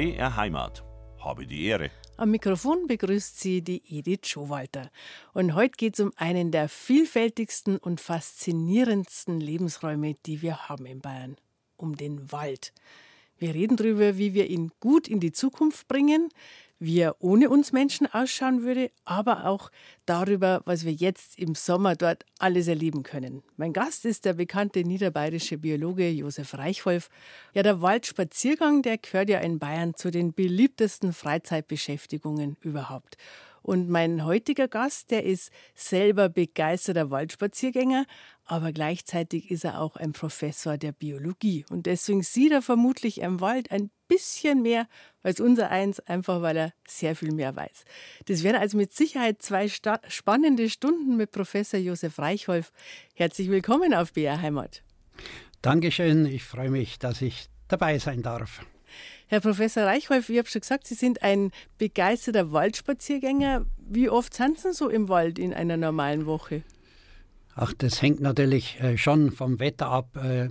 BR Heimat. Habe die Ehre. Am Mikrofon begrüßt sie die Edith Schowalter. Und heute geht es um einen der vielfältigsten und faszinierendsten Lebensräume, die wir haben in Bayern. Um den Wald. Wir reden darüber, wie wir ihn gut in die Zukunft bringen, wie er ohne uns Menschen ausschauen würde, aber auch darüber, was wir jetzt im Sommer dort alles erleben können. Mein Gast ist der bekannte niederbayerische Biologe Josef Reichwolf. Ja, der Waldspaziergang, der gehört ja in Bayern zu den beliebtesten Freizeitbeschäftigungen überhaupt. Und mein heutiger Gast, der ist selber begeisterter Waldspaziergänger, aber gleichzeitig ist er auch ein Professor der Biologie. Und deswegen sieht er vermutlich im Wald ein bisschen mehr als unser eins, einfach weil er sehr viel mehr weiß. Das wären also mit Sicherheit zwei spannende Stunden mit Professor Josef Reichholf. Herzlich willkommen auf BR Heimat. Dankeschön, ich freue mich, dass ich dabei sein darf. Herr Professor Reichholf, ich habe schon gesagt, Sie sind ein begeisterter Waldspaziergänger. Wie oft sind Sie so im Wald in einer normalen Woche? Ach, das hängt natürlich äh, schon vom Wetter ab. Äh,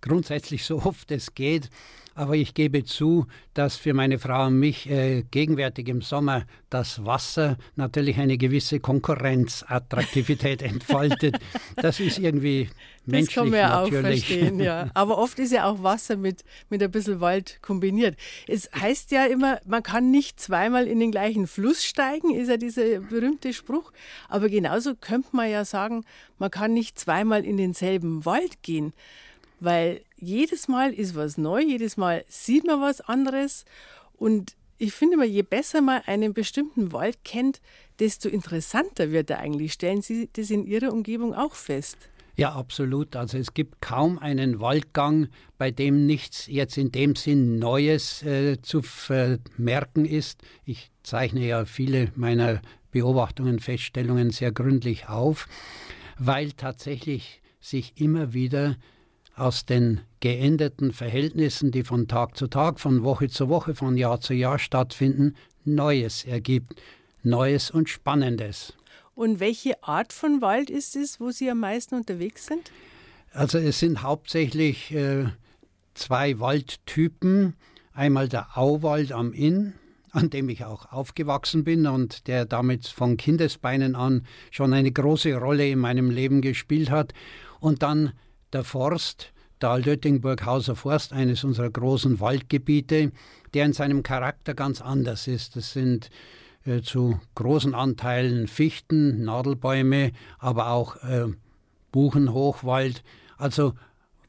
grundsätzlich so oft es geht. Aber ich gebe zu, dass für meine Frau und mich äh, gegenwärtig im Sommer das Wasser natürlich eine gewisse Konkurrenzattraktivität entfaltet. Das ist irgendwie menschlich das kann man ja natürlich. auch verstehen, ja. Aber oft ist ja auch Wasser mit, mit ein bisschen Wald kombiniert. Es heißt ja immer, man kann nicht zweimal in den gleichen Fluss steigen, ist ja dieser berühmte Spruch. Aber genauso könnte man ja sagen, man kann nicht zweimal in denselben Wald gehen weil jedes Mal ist was neu, jedes Mal sieht man was anderes und ich finde mal, je besser man einen bestimmten Wald kennt, desto interessanter wird er eigentlich. Stellen Sie das in Ihrer Umgebung auch fest? Ja, absolut. Also es gibt kaum einen Waldgang, bei dem nichts jetzt in dem Sinn Neues äh, zu vermerken ist. Ich zeichne ja viele meiner Beobachtungen, Feststellungen sehr gründlich auf, weil tatsächlich sich immer wieder aus den geänderten Verhältnissen, die von Tag zu Tag, von Woche zu Woche, von Jahr zu Jahr stattfinden, Neues ergibt. Neues und Spannendes. Und welche Art von Wald ist es, wo Sie am meisten unterwegs sind? Also es sind hauptsächlich äh, zwei Waldtypen. Einmal der Auwald am Inn, an dem ich auch aufgewachsen bin und der damit von Kindesbeinen an schon eine große Rolle in meinem Leben gespielt hat. Und dann der Forst, Dahl-Döttingburg-Hauser Forst, eines unserer großen Waldgebiete, der in seinem Charakter ganz anders ist. Das sind äh, zu großen Anteilen Fichten, Nadelbäume, aber auch äh, Buchenhochwald. Also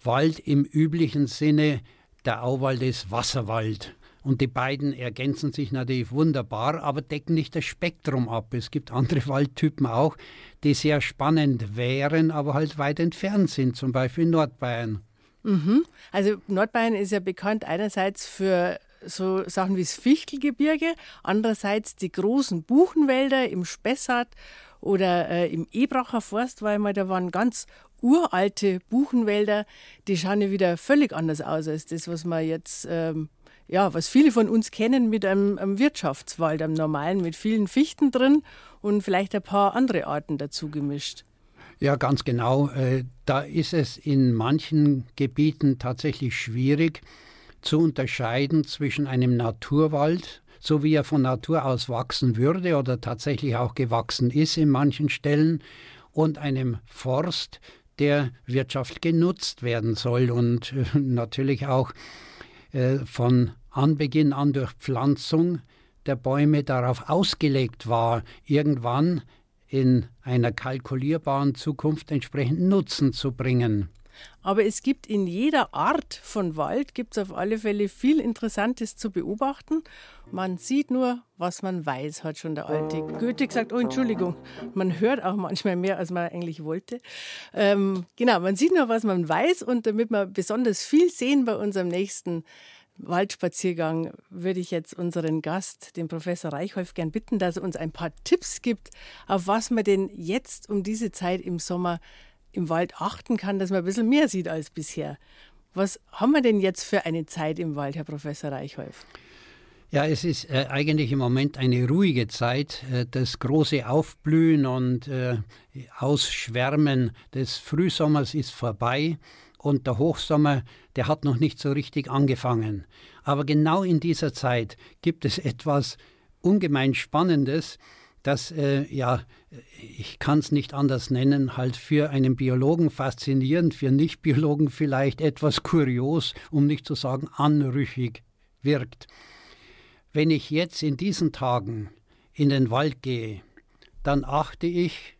Wald im üblichen Sinne, der Auwald ist Wasserwald. Und die beiden ergänzen sich natürlich wunderbar, aber decken nicht das Spektrum ab. Es gibt andere Waldtypen auch, die sehr spannend wären, aber halt weit entfernt sind, zum Beispiel Nordbayern. Mhm. Also Nordbayern ist ja bekannt einerseits für so Sachen wie das Fichtelgebirge, andererseits die großen Buchenwälder im Spessart oder äh, im Ebracher Forst, weil mal da waren ganz uralte Buchenwälder, die schauen ja wieder völlig anders aus als das, was man jetzt ähm, ja, was viele von uns kennen mit einem, einem, Wirtschaftswald, einem normalen, mit vielen Fichten drin und vielleicht ein paar andere Arten dazu gemischt. Ja, ganz genau. Äh, da ist es in manchen Gebieten tatsächlich schwierig zu unterscheiden zwischen einem Naturwald, so wie er von Natur aus wachsen würde oder tatsächlich auch gewachsen ist in manchen Stellen, und einem Forst, der wirtschaftlich genutzt werden soll und äh, natürlich auch äh, von Anbeginn an durch Pflanzung der Bäume darauf ausgelegt war, irgendwann in einer kalkulierbaren Zukunft entsprechend Nutzen zu bringen. Aber es gibt in jeder Art von Wald gibt es auf alle Fälle viel Interessantes zu beobachten. Man sieht nur, was man weiß, hat schon der alte Goethe gesagt. Oh, Entschuldigung, man hört auch manchmal mehr, als man eigentlich wollte. Ähm, genau, man sieht nur, was man weiß und damit wir besonders viel sehen bei unserem nächsten Waldspaziergang würde ich jetzt unseren Gast, den Professor Reichholf, gern bitten, dass er uns ein paar Tipps gibt, auf was man denn jetzt um diese Zeit im Sommer im Wald achten kann, dass man ein bisschen mehr sieht als bisher. Was haben wir denn jetzt für eine Zeit im Wald, Herr Professor Reichholf? Ja, es ist äh, eigentlich im Moment eine ruhige Zeit. Äh, das große Aufblühen und äh, Ausschwärmen des Frühsommers ist vorbei und der Hochsommer, der hat noch nicht so richtig angefangen. Aber genau in dieser Zeit gibt es etwas ungemein Spannendes, das, äh, ja, ich kann es nicht anders nennen, halt für einen Biologen faszinierend, für Nichtbiologen vielleicht etwas kurios, um nicht zu sagen anrüchig wirkt. Wenn ich jetzt in diesen Tagen in den Wald gehe, dann achte ich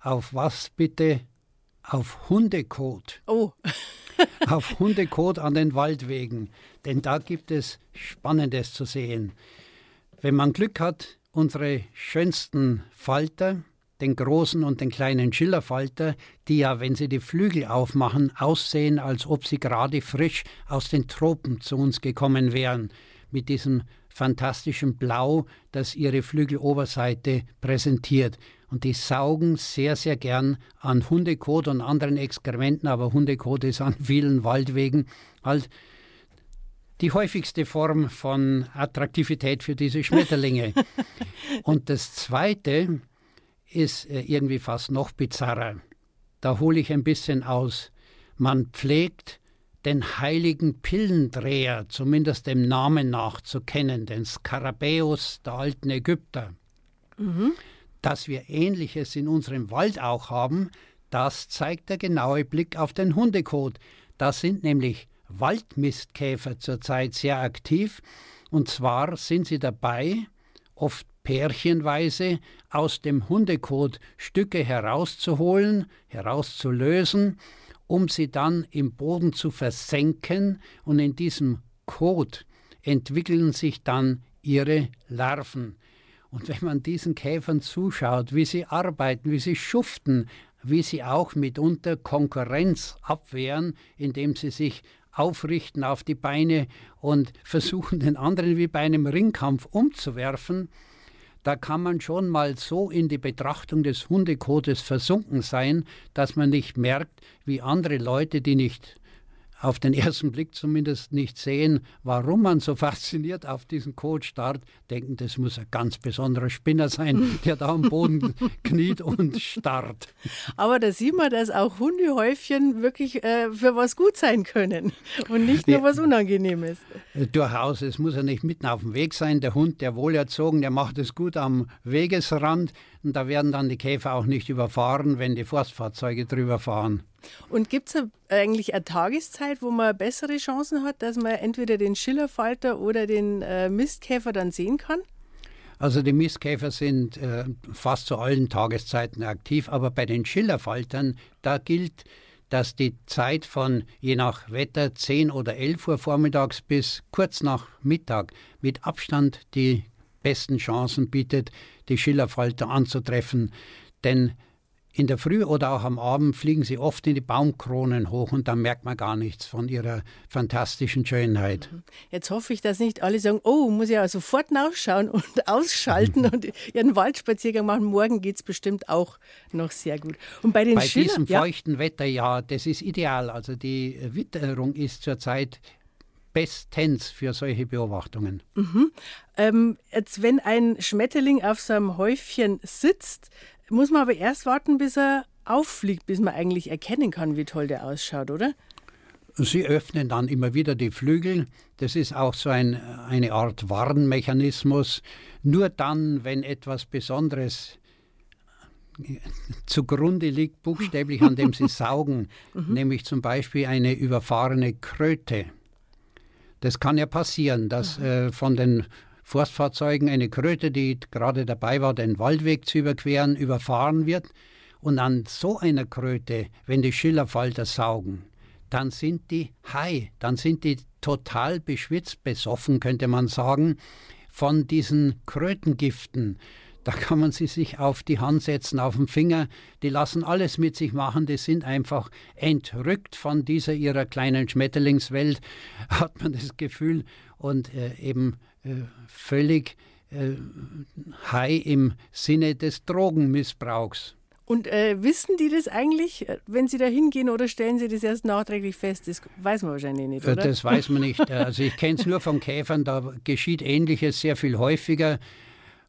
auf was bitte? Auf Hundekot. Oh. auf Hundekot an den Waldwegen, denn da gibt es Spannendes zu sehen. Wenn man Glück hat, unsere schönsten Falter, den großen und den kleinen Schillerfalter, die ja, wenn sie die Flügel aufmachen, aussehen, als ob sie gerade frisch aus den Tropen zu uns gekommen wären, mit diesem fantastischen Blau, das ihre Flügeloberseite präsentiert. Und die saugen sehr, sehr gern an Hundekot und anderen Exkrementen, aber Hundekot ist an vielen Waldwegen halt die häufigste Form von Attraktivität für diese Schmetterlinge. und das Zweite ist äh, irgendwie fast noch bizarrer. Da hole ich ein bisschen aus. Man pflegt den heiligen Pillendreher, zumindest dem Namen nach, zu kennen, den Skarabäus der alten Ägypter. Mhm. Dass wir Ähnliches in unserem Wald auch haben, das zeigt der genaue Blick auf den Hundekot. Da sind nämlich Waldmistkäfer zurzeit sehr aktiv. Und zwar sind sie dabei, oft pärchenweise aus dem Hundekot Stücke herauszuholen, herauszulösen, um sie dann im Boden zu versenken und in diesem Kot entwickeln sich dann ihre Larven. Und wenn man diesen Käfern zuschaut, wie sie arbeiten, wie sie schuften, wie sie auch mitunter Konkurrenz abwehren, indem sie sich aufrichten auf die Beine und versuchen, den anderen wie bei einem Ringkampf umzuwerfen, da kann man schon mal so in die Betrachtung des Hundekotes versunken sein, dass man nicht merkt, wie andere Leute, die nicht auf den ersten Blick zumindest nicht sehen, warum man so fasziniert auf diesen Code starrt, denken, das muss ein ganz besonderer Spinner sein, der da am Boden kniet und starrt. Aber da sieht man, dass auch Hundehäufchen wirklich äh, für was gut sein können und nicht nur ja, was Unangenehmes. Äh, durchaus, es muss ja nicht mitten auf dem Weg sein. Der Hund, der wohlerzogen, der macht es gut am Wegesrand und da werden dann die Käfer auch nicht überfahren, wenn die Forstfahrzeuge drüber fahren. Und gibt es eigentlich eine Tageszeit, wo man bessere Chancen hat, dass man entweder den Schillerfalter oder den äh, Mistkäfer dann sehen kann? Also die Mistkäfer sind äh, fast zu allen Tageszeiten aktiv, aber bei den Schillerfaltern, da gilt, dass die Zeit von je nach Wetter 10 oder 11 Uhr vormittags bis kurz nach Mittag mit Abstand die besten Chancen bietet, die Schillerfalter anzutreffen. Denn in der Früh oder auch am Abend fliegen sie oft in die Baumkronen hoch und dann merkt man gar nichts von ihrer fantastischen Schönheit. Mhm. Jetzt hoffe ich, dass nicht alle sagen, oh, muss ich ja sofort nachschauen und ausschalten und ihren Waldspaziergang machen. Morgen geht es bestimmt auch noch sehr gut. Und bei den bei Schiller, diesem ja. feuchten Wetter, ja, das ist ideal. Also die Witterung ist zurzeit bestens für solche Beobachtungen. Mhm. Ähm, jetzt, wenn ein Schmetterling auf so einem Häufchen sitzt, muss man aber erst warten, bis er auffliegt, bis man eigentlich erkennen kann, wie toll der ausschaut, oder? Sie öffnen dann immer wieder die Flügel. Das ist auch so ein, eine Art Warnmechanismus. Nur dann, wenn etwas Besonderes zugrunde liegt, buchstäblich an dem sie saugen, mhm. nämlich zum Beispiel eine überfahrene Kröte. Das kann ja passieren, dass äh, von den Forstfahrzeugen eine Kröte, die gerade dabei war, den Waldweg zu überqueren, überfahren wird. Und an so einer Kröte, wenn die Schillerfalter saugen, dann sind die high, dann sind die total beschwitzt, besoffen, könnte man sagen, von diesen Krötengiften. Da kann man sie sich auf die Hand setzen, auf den Finger. Die lassen alles mit sich machen. Die sind einfach entrückt von dieser ihrer kleinen Schmetterlingswelt, hat man das Gefühl. Und äh, eben äh, völlig äh, high im Sinne des Drogenmissbrauchs. Und äh, wissen die das eigentlich, äh, wenn sie da hingehen oder stellen sie das erst nachträglich fest? Das weiß man wahrscheinlich nicht, oder? Das weiß man nicht. Also ich kenne es nur von Käfern, da geschieht Ähnliches sehr viel häufiger.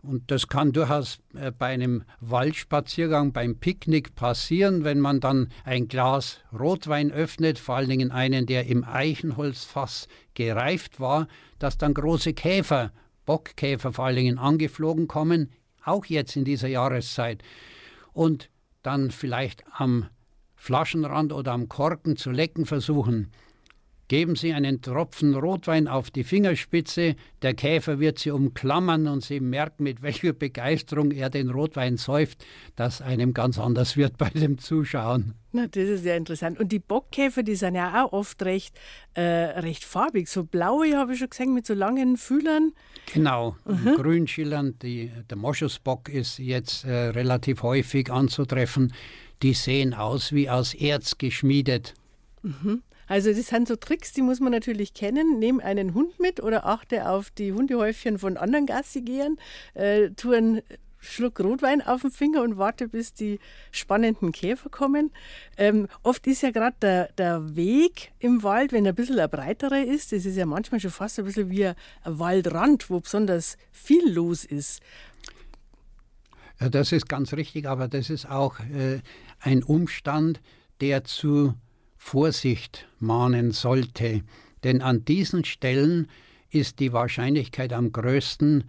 Und das kann durchaus äh, bei einem Waldspaziergang, beim Picknick passieren, wenn man dann ein Glas Rotwein öffnet, vor allen Dingen einen, der im Eichenholzfass gereift war, dass dann große Käfer, Bockkäfer vor allen Dingen angeflogen kommen, auch jetzt in dieser Jahreszeit. Und dann vielleicht am Flaschenrand oder am Korken zu lecken versuchen. Geben Sie einen Tropfen Rotwein auf die Fingerspitze, der Käfer wird Sie umklammern und Sie merken, mit welcher Begeisterung er den Rotwein säuft, dass einem ganz anders wird bei dem Zuschauen. Na, das ist ja interessant. Und die Bockkäfer, die sind ja auch oft recht, äh, recht farbig. So blaue habe ich schon gesehen mit so langen Fühlern. Genau, mhm. grün schillernd. Die, der Moschusbock ist jetzt äh, relativ häufig anzutreffen. Die sehen aus wie aus Erz geschmiedet. Mhm. Also das sind so Tricks, die muss man natürlich kennen. Nehm einen Hund mit oder achte auf die Hundehäufchen von anderen Gassigehern, äh, tu einen Schluck Rotwein auf den Finger und warte, bis die spannenden Käfer kommen. Ähm, oft ist ja gerade der, der Weg im Wald, wenn er ein bisschen ein breiterer ist, das ist ja manchmal schon fast ein bisschen wie ein Waldrand, wo besonders viel los ist. Ja, das ist ganz richtig, aber das ist auch äh, ein Umstand, der zu Vorsicht mahnen sollte, denn an diesen Stellen ist die Wahrscheinlichkeit am größten,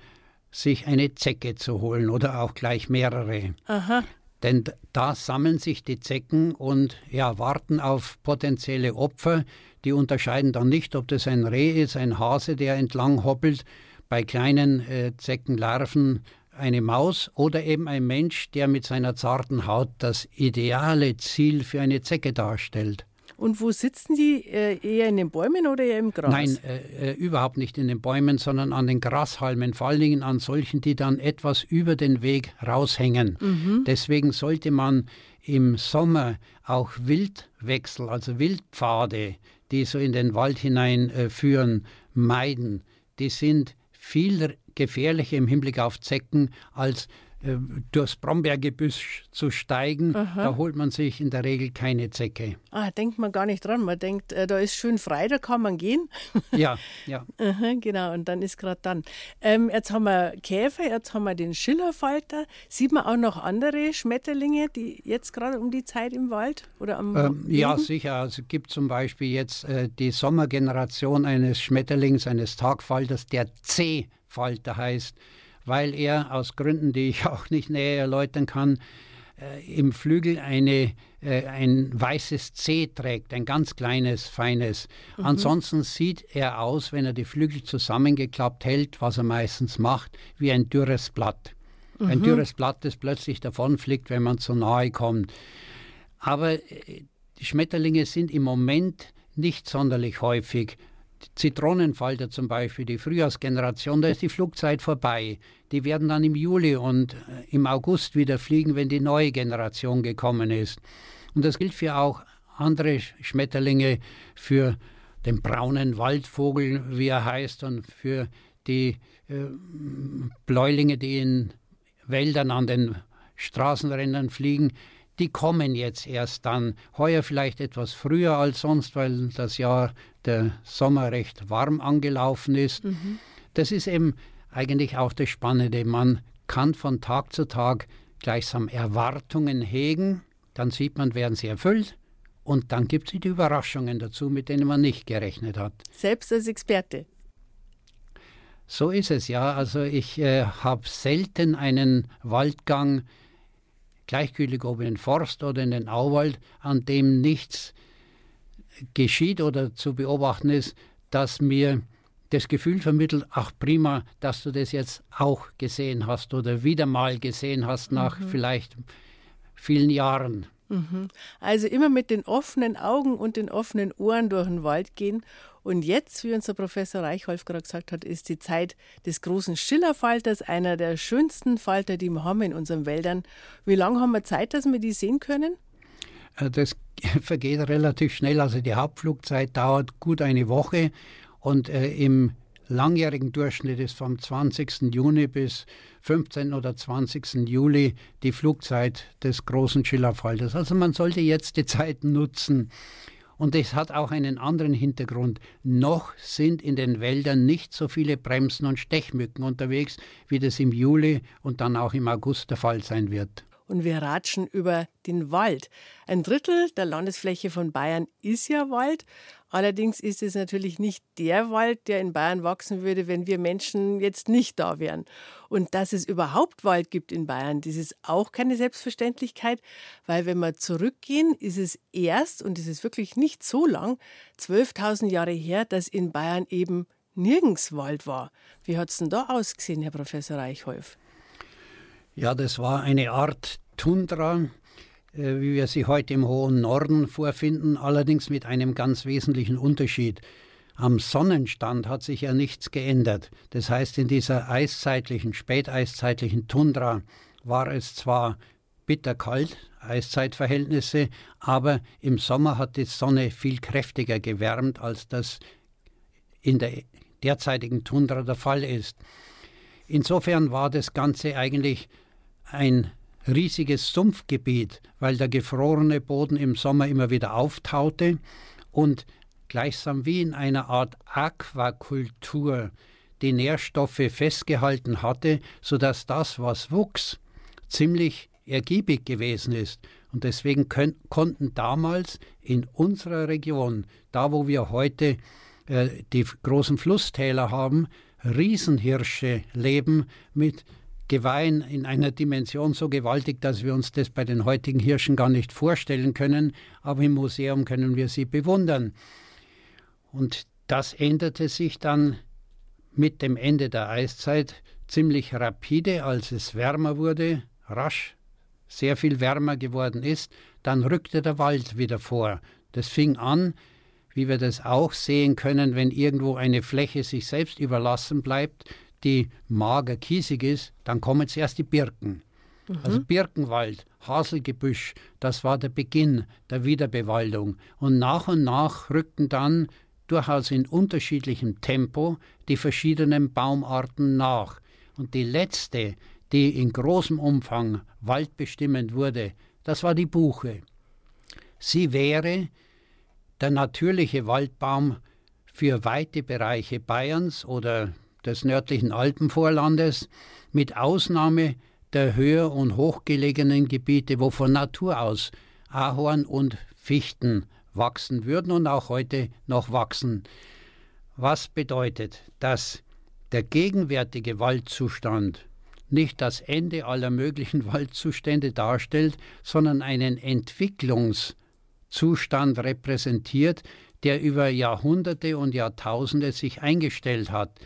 sich eine Zecke zu holen oder auch gleich mehrere. Aha. Denn da sammeln sich die Zecken und ja, warten auf potenzielle Opfer. Die unterscheiden dann nicht, ob das ein Reh ist, ein Hase, der entlang hoppelt. Bei kleinen äh, Zeckenlarven eine Maus oder eben ein Mensch, der mit seiner zarten Haut das ideale Ziel für eine Zecke darstellt. Und wo sitzen die? Äh, eher in den Bäumen oder eher im Gras? Nein, äh, äh, überhaupt nicht in den Bäumen, sondern an den Grashalmen, vor allen Dingen an solchen, die dann etwas über den Weg raushängen. Mhm. Deswegen sollte man im Sommer auch Wildwechsel, also Wildpfade, die so in den Wald hinein äh, führen, meiden. Die sind viel gefährlicher im Hinblick auf Zecken als äh, durchs Brombeergebüsch zu steigen, Aha. da holt man sich in der Regel keine Zecke. Ah, denkt man gar nicht dran. Man denkt, äh, da ist schön frei, da kann man gehen. Ja, ja. Aha, genau, und dann ist gerade dann. Ähm, jetzt haben wir Käfer, jetzt haben wir den Schillerfalter. Sieht man auch noch andere Schmetterlinge, die jetzt gerade um die Zeit im Wald oder am ähm, Ja, sicher. Also es gibt zum Beispiel jetzt äh, die Sommergeneration eines Schmetterlings, eines Tagfalters, der C-Falter heißt weil er aus Gründen, die ich auch nicht näher erläutern kann, äh, im Flügel eine, äh, ein weißes C trägt, ein ganz kleines, feines. Mhm. Ansonsten sieht er aus, wenn er die Flügel zusammengeklappt hält, was er meistens macht, wie ein dürres Blatt. Mhm. Ein dürres Blatt, das plötzlich davonfliegt, wenn man zu nahe kommt. Aber äh, die Schmetterlinge sind im Moment nicht sonderlich häufig. Zitronenfalter zum Beispiel, die Frühjahrsgeneration, da ist die Flugzeit vorbei. Die werden dann im Juli und äh, im August wieder fliegen, wenn die neue Generation gekommen ist. Und das gilt für auch andere Schmetterlinge, für den braunen Waldvogel, wie er heißt, und für die äh, Bläulinge, die in Wäldern an den Straßenrändern fliegen die kommen jetzt erst dann. Heuer vielleicht etwas früher als sonst, weil das Jahr der Sommer recht warm angelaufen ist. Mhm. Das ist eben eigentlich auch das Spannende. Man kann von Tag zu Tag gleichsam Erwartungen hegen, dann sieht man, werden sie erfüllt und dann gibt es die Überraschungen dazu, mit denen man nicht gerechnet hat. Selbst als Experte. So ist es ja. Also ich äh, habe selten einen Waldgang gleichgültig ob in den Forst oder in den Auwald, an dem nichts geschieht oder zu beobachten ist, dass mir das Gefühl vermittelt, ach prima, dass du das jetzt auch gesehen hast oder wieder mal gesehen hast nach mhm. vielleicht vielen Jahren. Mhm. Also immer mit den offenen Augen und den offenen Ohren durch den Wald gehen und jetzt, wie unser Professor Reichholf gerade gesagt hat, ist die Zeit des großen Schillerfalters, einer der schönsten Falter, die wir haben in unseren Wäldern. Wie lange haben wir Zeit, dass wir die sehen können? Äh, das vergeht relativ schnell. Also die Hauptflugzeit dauert gut eine Woche und äh, im langjährigen Durchschnitt ist vom 20. Juni bis 15. oder 20. Juli die Flugzeit des großen Schillerfalters. Also man sollte jetzt die Zeit nutzen. Und es hat auch einen anderen Hintergrund. Noch sind in den Wäldern nicht so viele Bremsen und Stechmücken unterwegs, wie das im Juli und dann auch im August der Fall sein wird und wir ratschen über den Wald. Ein Drittel der Landesfläche von Bayern ist ja Wald. Allerdings ist es natürlich nicht der Wald, der in Bayern wachsen würde, wenn wir Menschen jetzt nicht da wären. Und dass es überhaupt Wald gibt in Bayern, das ist auch keine Selbstverständlichkeit, weil wenn wir zurückgehen, ist es erst, und es ist wirklich nicht so lang, 12.000 Jahre her, dass in Bayern eben nirgends Wald war. Wie hat es denn da ausgesehen, Herr Professor Reichholf? Ja, das war eine Art Tundra, wie wir sie heute im hohen Norden vorfinden, allerdings mit einem ganz wesentlichen Unterschied. Am Sonnenstand hat sich ja nichts geändert. Das heißt, in dieser eiszeitlichen, späteiszeitlichen Tundra war es zwar bitterkalt, Eiszeitverhältnisse, aber im Sommer hat die Sonne viel kräftiger gewärmt, als das in der derzeitigen Tundra der Fall ist. Insofern war das Ganze eigentlich ein riesiges Sumpfgebiet, weil der gefrorene Boden im Sommer immer wieder auftaute und gleichsam wie in einer Art Aquakultur die Nährstoffe festgehalten hatte, sodass das, was wuchs, ziemlich ergiebig gewesen ist. Und deswegen können, konnten damals in unserer Region, da wo wir heute äh, die großen Flusstäler haben, Riesenhirsche leben mit Geweihen in einer Dimension so gewaltig, dass wir uns das bei den heutigen Hirschen gar nicht vorstellen können, aber im Museum können wir sie bewundern. Und das änderte sich dann mit dem Ende der Eiszeit ziemlich rapide, als es wärmer wurde, rasch, sehr viel wärmer geworden ist, dann rückte der Wald wieder vor. Das fing an, wie wir das auch sehen können, wenn irgendwo eine Fläche sich selbst überlassen bleibt, die mager kiesig ist, dann kommen zuerst die Birken. Mhm. Also Birkenwald, Haselgebüsch, das war der Beginn der Wiederbewaldung. Und nach und nach rückten dann durchaus in unterschiedlichem Tempo die verschiedenen Baumarten nach. Und die letzte, die in großem Umfang waldbestimmend wurde, das war die Buche. Sie wäre der natürliche Waldbaum für weite Bereiche Bayerns oder des nördlichen Alpenvorlandes, mit Ausnahme der höher und hochgelegenen Gebiete, wo von Natur aus Ahorn und Fichten wachsen würden und auch heute noch wachsen. Was bedeutet, dass der gegenwärtige Waldzustand nicht das Ende aller möglichen Waldzustände darstellt, sondern einen Entwicklungszustand repräsentiert, der über Jahrhunderte und Jahrtausende sich eingestellt hat.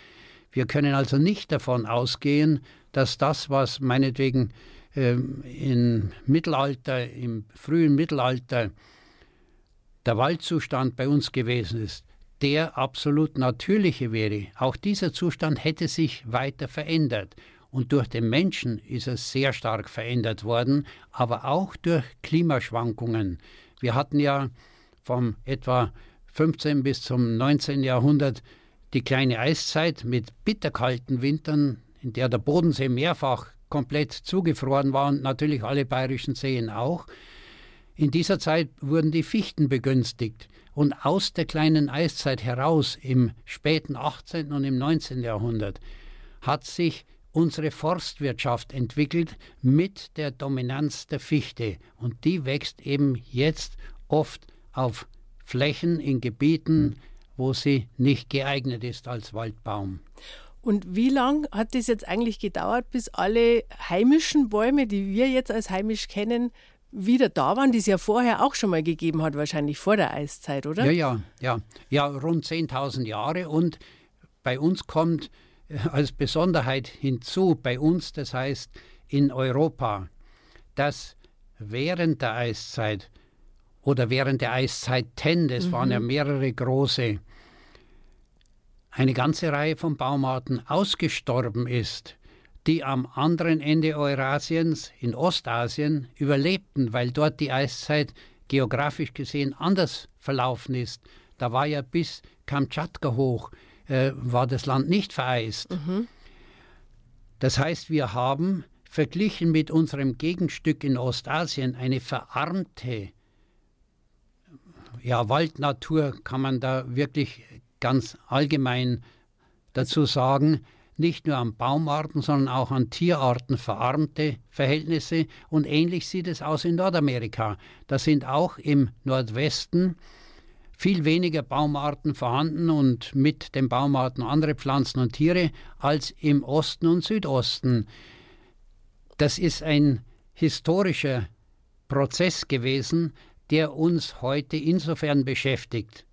Wir können also nicht davon ausgehen, dass das, was meinetwegen ähm, im Mittelalter, im frühen Mittelalter der Waldzustand bei uns gewesen ist, der absolut natürliche wäre. Auch dieser Zustand hätte sich weiter verändert. Und durch den Menschen ist er sehr stark verändert worden, aber auch durch Klimaschwankungen. Wir hatten ja vom etwa 15 bis zum 19. Jahrhundert die kleine Eiszeit mit bitterkalten Wintern, in der der Bodensee mehrfach komplett zugefroren war und natürlich alle bayerischen Seen auch. In dieser Zeit wurden die Fichten begünstigt und aus der kleinen Eiszeit heraus im späten 18. und im 19. Jahrhundert hat sich unsere Forstwirtschaft entwickelt mit der Dominanz der Fichte und die wächst eben jetzt oft auf Flächen in Gebieten, wo sie nicht geeignet ist als Waldbaum. Und wie lange hat es jetzt eigentlich gedauert, bis alle heimischen Bäume, die wir jetzt als heimisch kennen, wieder da waren, die es ja vorher auch schon mal gegeben hat, wahrscheinlich vor der Eiszeit, oder? Ja, ja, ja. Ja, rund 10.000 Jahre. Und bei uns kommt äh, als Besonderheit hinzu, bei uns, das heißt in Europa, dass während der Eiszeit oder während der Eiszeiten, das mhm. waren ja mehrere große, eine ganze Reihe von Baumarten ausgestorben ist, die am anderen Ende Eurasiens, in Ostasien, überlebten, weil dort die Eiszeit geografisch gesehen anders verlaufen ist. Da war ja bis Kamtschatka hoch, äh, war das Land nicht vereist. Mhm. Das heißt, wir haben verglichen mit unserem Gegenstück in Ostasien eine verarmte ja, Waldnatur kann man da wirklich ganz allgemein dazu sagen, nicht nur an Baumarten, sondern auch an Tierarten verarmte Verhältnisse. Und ähnlich sieht es aus in Nordamerika. Da sind auch im Nordwesten viel weniger Baumarten vorhanden und mit den Baumarten andere Pflanzen und Tiere als im Osten und Südosten. Das ist ein historischer Prozess gewesen, der uns heute insofern beschäftigt,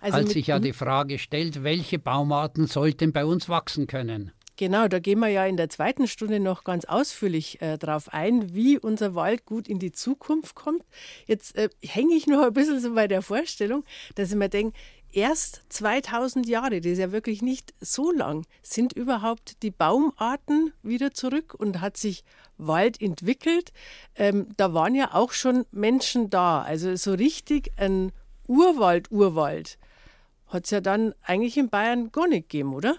also als sich ja die Frage stellt, welche Baumarten sollten bei uns wachsen können. Genau, da gehen wir ja in der zweiten Stunde noch ganz ausführlich äh, darauf ein, wie unser Wald gut in die Zukunft kommt. Jetzt äh, hänge ich noch ein bisschen so bei der Vorstellung, dass ich mir denke, erst 2000 Jahre, das ist ja wirklich nicht so lang, sind überhaupt die Baumarten wieder zurück und hat sich Wald entwickelt. Ähm, da waren ja auch schon Menschen da. Also so richtig ein Urwald, Urwald hat es ja dann eigentlich in Bayern gar nicht gegeben, oder?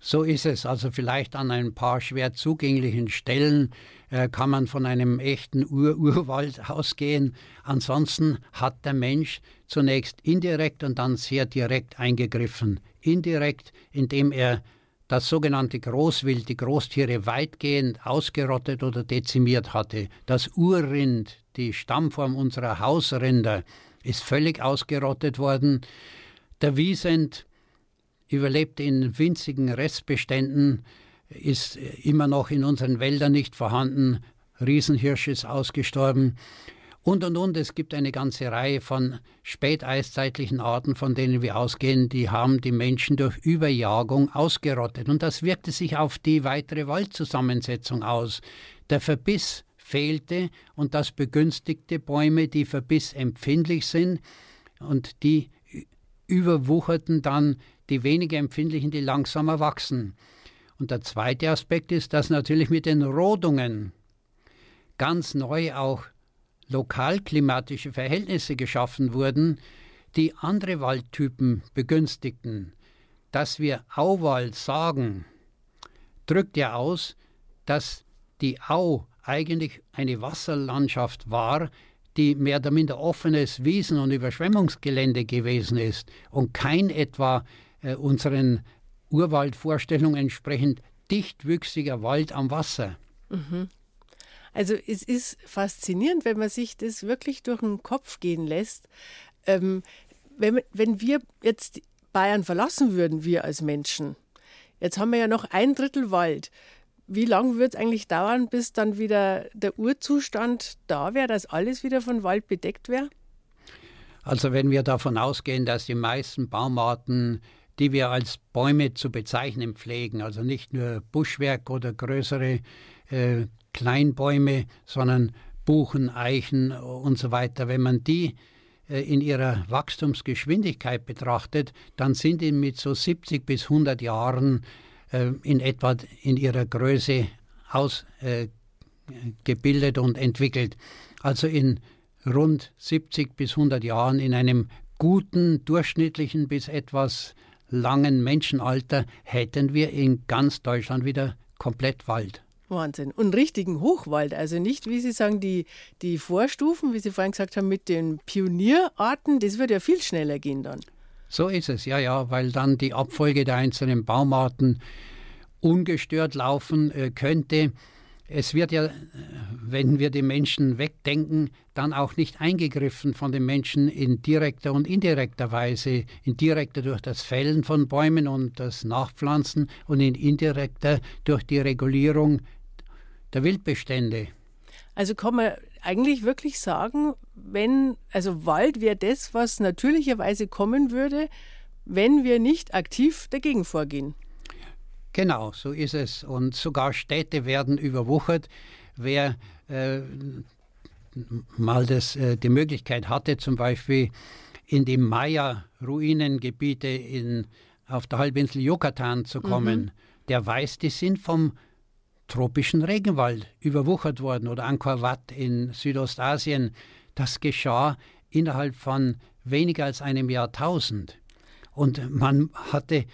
So ist es. Also vielleicht an ein paar schwer zugänglichen Stellen äh, kann man von einem echten Ur-Urwald ausgehen. Ansonsten hat der Mensch zunächst indirekt und dann sehr direkt eingegriffen. Indirekt, indem er das sogenannte Großwild, die Großtiere weitgehend ausgerottet oder dezimiert hatte. Das Urrind, die Stammform unserer Hausrinder, ist völlig ausgerottet worden. Der Wiesent überlebt in winzigen Restbeständen, ist immer noch in unseren Wäldern nicht vorhanden. Riesenhirsch ist ausgestorben. Und, und, und, es gibt eine ganze Reihe von späteiszeitlichen Arten, von denen wir ausgehen, die haben die Menschen durch Überjagung ausgerottet. Und das wirkte sich auf die weitere Waldzusammensetzung aus. Der Verbiss fehlte und das begünstigte Bäume, die verbissempfindlich sind und die überwucherten dann die weniger empfindlichen, die langsamer wachsen. Und der zweite Aspekt ist, dass natürlich mit den Rodungen ganz neu auch lokalklimatische Verhältnisse geschaffen wurden, die andere Waldtypen begünstigten. Dass wir Auwald sagen, drückt ja aus, dass die Au eigentlich eine Wasserlandschaft war, die mehr oder minder offenes Wiesen- und Überschwemmungsgelände gewesen ist und kein etwa äh, unseren Urwaldvorstellungen entsprechend dichtwüchsiger Wald am Wasser. Mhm. Also es ist faszinierend, wenn man sich das wirklich durch den Kopf gehen lässt. Ähm, wenn, wenn wir jetzt Bayern verlassen würden, wir als Menschen, jetzt haben wir ja noch ein Drittel Wald. Wie lange wird es eigentlich dauern, bis dann wieder der Urzustand da wäre, dass alles wieder von Wald bedeckt wäre? Also wenn wir davon ausgehen, dass die meisten Baumarten die wir als Bäume zu bezeichnen pflegen. Also nicht nur Buschwerk oder größere äh, Kleinbäume, sondern Buchen, Eichen und so weiter. Wenn man die äh, in ihrer Wachstumsgeschwindigkeit betrachtet, dann sind die mit so 70 bis 100 Jahren äh, in etwa in ihrer Größe ausgebildet äh, und entwickelt. Also in rund 70 bis 100 Jahren in einem guten, durchschnittlichen bis etwas langen Menschenalter hätten wir in ganz Deutschland wieder komplett Wald. Wahnsinn. Und richtigen Hochwald. Also nicht, wie Sie sagen, die, die Vorstufen, wie Sie vorhin gesagt haben, mit den Pionierarten, das wird ja viel schneller gehen dann. So ist es, ja, ja, weil dann die Abfolge der einzelnen Baumarten ungestört laufen äh, könnte. Es wird ja, wenn wir die Menschen wegdenken, dann auch nicht eingegriffen von den Menschen in direkter und indirekter Weise. In direkter durch das Fällen von Bäumen und das Nachpflanzen und in indirekter durch die Regulierung der Wildbestände. Also kann man eigentlich wirklich sagen, wenn, also Wald wäre das, was natürlicherweise kommen würde, wenn wir nicht aktiv dagegen vorgehen. Genau, so ist es. Und sogar Städte werden überwuchert. Wer äh, mal das, äh, die Möglichkeit hatte, zum Beispiel in die Maya-Ruinengebiete auf der Halbinsel Yucatan zu kommen, mhm. der weiß, die sind vom tropischen Regenwald überwuchert worden oder Angkor Wat in Südostasien. Das geschah innerhalb von weniger als einem Jahrtausend. Und man hatte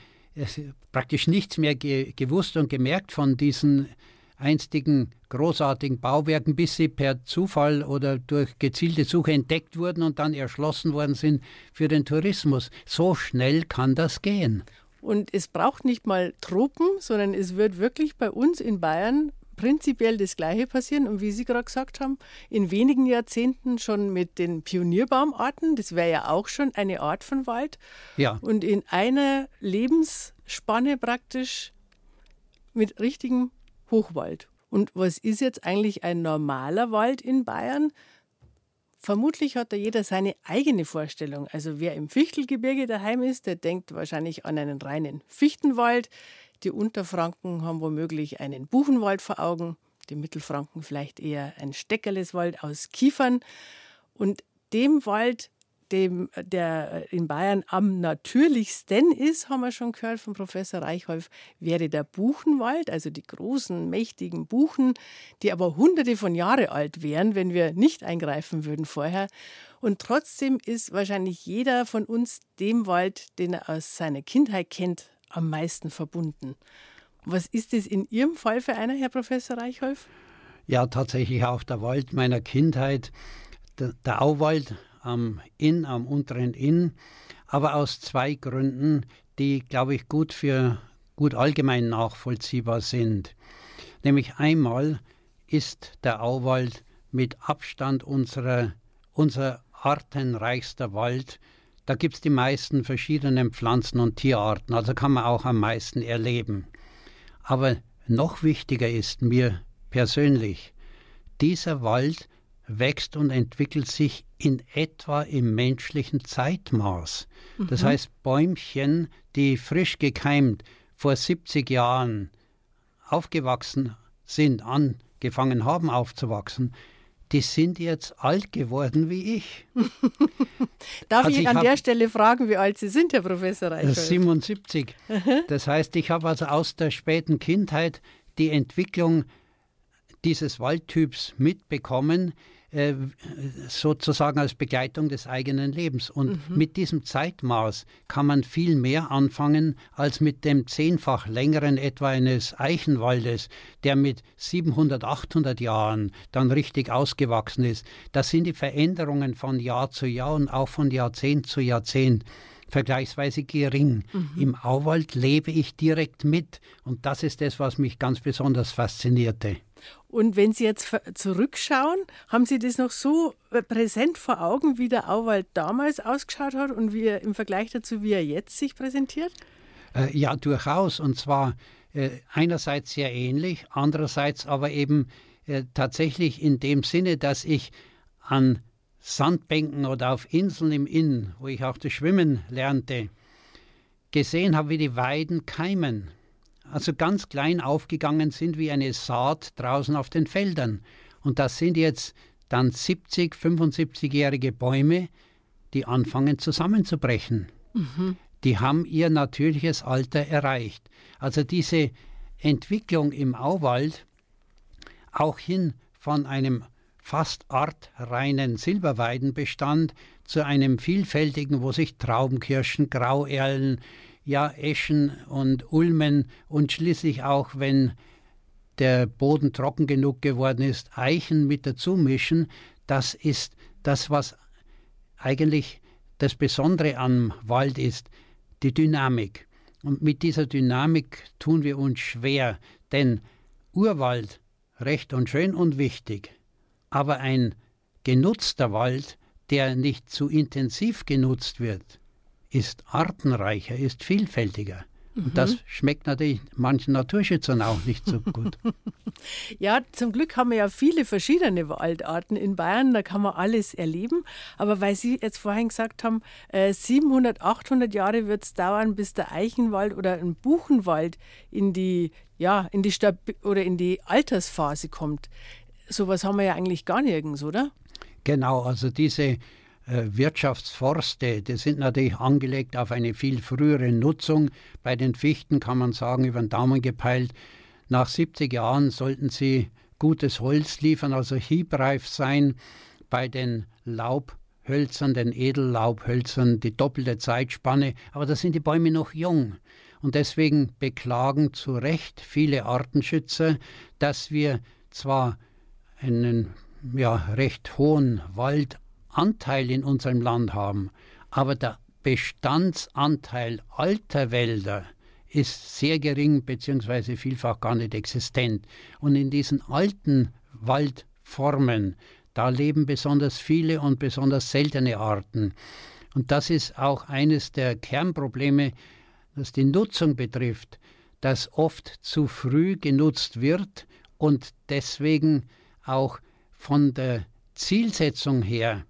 praktisch nichts mehr ge gewusst und gemerkt von diesen einstigen großartigen Bauwerken, bis sie per Zufall oder durch gezielte Suche entdeckt wurden und dann erschlossen worden sind für den Tourismus. So schnell kann das gehen. Und es braucht nicht mal Tropen, sondern es wird wirklich bei uns in Bayern prinzipiell das Gleiche passieren. Und wie Sie gerade gesagt haben, in wenigen Jahrzehnten schon mit den Pionierbaumarten, das wäre ja auch schon eine Art von Wald. Ja. Und in einer Lebensspanne praktisch mit richtigem Hochwald. Und was ist jetzt eigentlich ein normaler Wald in Bayern? Vermutlich hat da jeder seine eigene Vorstellung. Also wer im Fichtelgebirge daheim ist, der denkt wahrscheinlich an einen reinen Fichtenwald. Die Unterfranken haben womöglich einen Buchenwald vor Augen, die Mittelfranken vielleicht eher ein Steckerleswald aus Kiefern. Und dem Wald dem, der in Bayern am natürlichsten ist, haben wir schon gehört von Professor Reichholf, wäre der Buchenwald, also die großen, mächtigen Buchen, die aber hunderte von Jahre alt wären, wenn wir nicht eingreifen würden vorher. Und trotzdem ist wahrscheinlich jeder von uns dem Wald, den er aus seiner Kindheit kennt, am meisten verbunden. Was ist es in Ihrem Fall für einer, Herr Professor Reichholf? Ja, tatsächlich auch der Wald meiner Kindheit. Der, der Auwald am Inn, am unteren Inn, aber aus zwei Gründen, die, glaube ich, gut für gut allgemein nachvollziehbar sind. Nämlich einmal ist der Auwald mit Abstand unserer, unser artenreichster Wald. Da gibt es die meisten verschiedenen Pflanzen- und Tierarten, also kann man auch am meisten erleben. Aber noch wichtiger ist mir persönlich, dieser Wald wächst und entwickelt sich in etwa im menschlichen Zeitmaß. Mhm. Das heißt, Bäumchen, die frisch gekeimt vor 70 Jahren aufgewachsen sind, angefangen haben aufzuwachsen, die sind jetzt alt geworden wie ich. Darf also ich, ich an der Stelle fragen, wie alt Sie sind, Herr Professor Reichelt? 77. das heißt, ich habe also aus der späten Kindheit die Entwicklung dieses Waldtyps mitbekommen, äh, sozusagen als Begleitung des eigenen Lebens. Und mhm. mit diesem Zeitmaß kann man viel mehr anfangen als mit dem zehnfach längeren etwa eines Eichenwaldes, der mit 700, 800 Jahren dann richtig ausgewachsen ist. Das sind die Veränderungen von Jahr zu Jahr und auch von Jahrzehnt zu Jahrzehnt vergleichsweise gering. Mhm. Im Auwald lebe ich direkt mit und das ist das, was mich ganz besonders faszinierte. Und wenn Sie jetzt zurückschauen, haben Sie das noch so äh, präsent vor Augen, wie der Auwald damals ausgeschaut hat und wie er im Vergleich dazu, wie er jetzt sich präsentiert? Äh, ja, durchaus. Und zwar äh, einerseits sehr ähnlich, andererseits aber eben tatsächlich in dem Sinne, dass ich an Sandbänken oder auf Inseln im Inn, wo ich auch das Schwimmen lernte, gesehen habe, wie die Weiden keimen also ganz klein aufgegangen sind wie eine Saat draußen auf den Feldern. Und das sind jetzt dann 70, 75-jährige Bäume, die anfangen zusammenzubrechen. Mhm. Die haben ihr natürliches Alter erreicht. Also diese Entwicklung im Auwald, auch hin von einem fast artreinen Silberweidenbestand zu einem vielfältigen, wo sich Traubenkirschen, Grauerlen, ja Eschen und Ulmen und schließlich auch, wenn der Boden trocken genug geworden ist, Eichen mit dazu mischen, das ist das, was eigentlich das Besondere am Wald ist, die Dynamik. Und mit dieser Dynamik tun wir uns schwer, denn Urwald, recht und schön und wichtig, aber ein genutzter Wald, der nicht zu intensiv genutzt wird, ist artenreicher, ist vielfältiger. Und mhm. das schmeckt natürlich manchen Naturschützern auch nicht so gut. ja, zum Glück haben wir ja viele verschiedene Waldarten in Bayern, da kann man alles erleben. Aber weil Sie jetzt vorhin gesagt haben, 700, äh, 800 Jahre wird es dauern, bis der Eichenwald oder ein Buchenwald in die, ja, in die Stab oder in die Altersphase kommt. Sowas haben wir ja eigentlich gar nirgends, oder? Genau, also diese Wirtschaftsforste, die sind natürlich angelegt auf eine viel frühere Nutzung. Bei den Fichten kann man sagen, über den Daumen gepeilt, nach 70 Jahren sollten sie gutes Holz liefern, also hiebreif sein. Bei den Laubhölzern, den Edellaubhölzern, die doppelte Zeitspanne. Aber da sind die Bäume noch jung. Und deswegen beklagen zu Recht viele Artenschützer, dass wir zwar einen ja, recht hohen Waldanteil in unserem Land haben, aber der Bestandsanteil alter Wälder ist sehr gering bzw. vielfach gar nicht existent. Und in diesen alten Waldformen, da leben besonders viele und besonders seltene Arten. Und das ist auch eines der Kernprobleme, das die Nutzung betrifft, dass oft zu früh genutzt wird und deswegen auch von der Zielsetzung her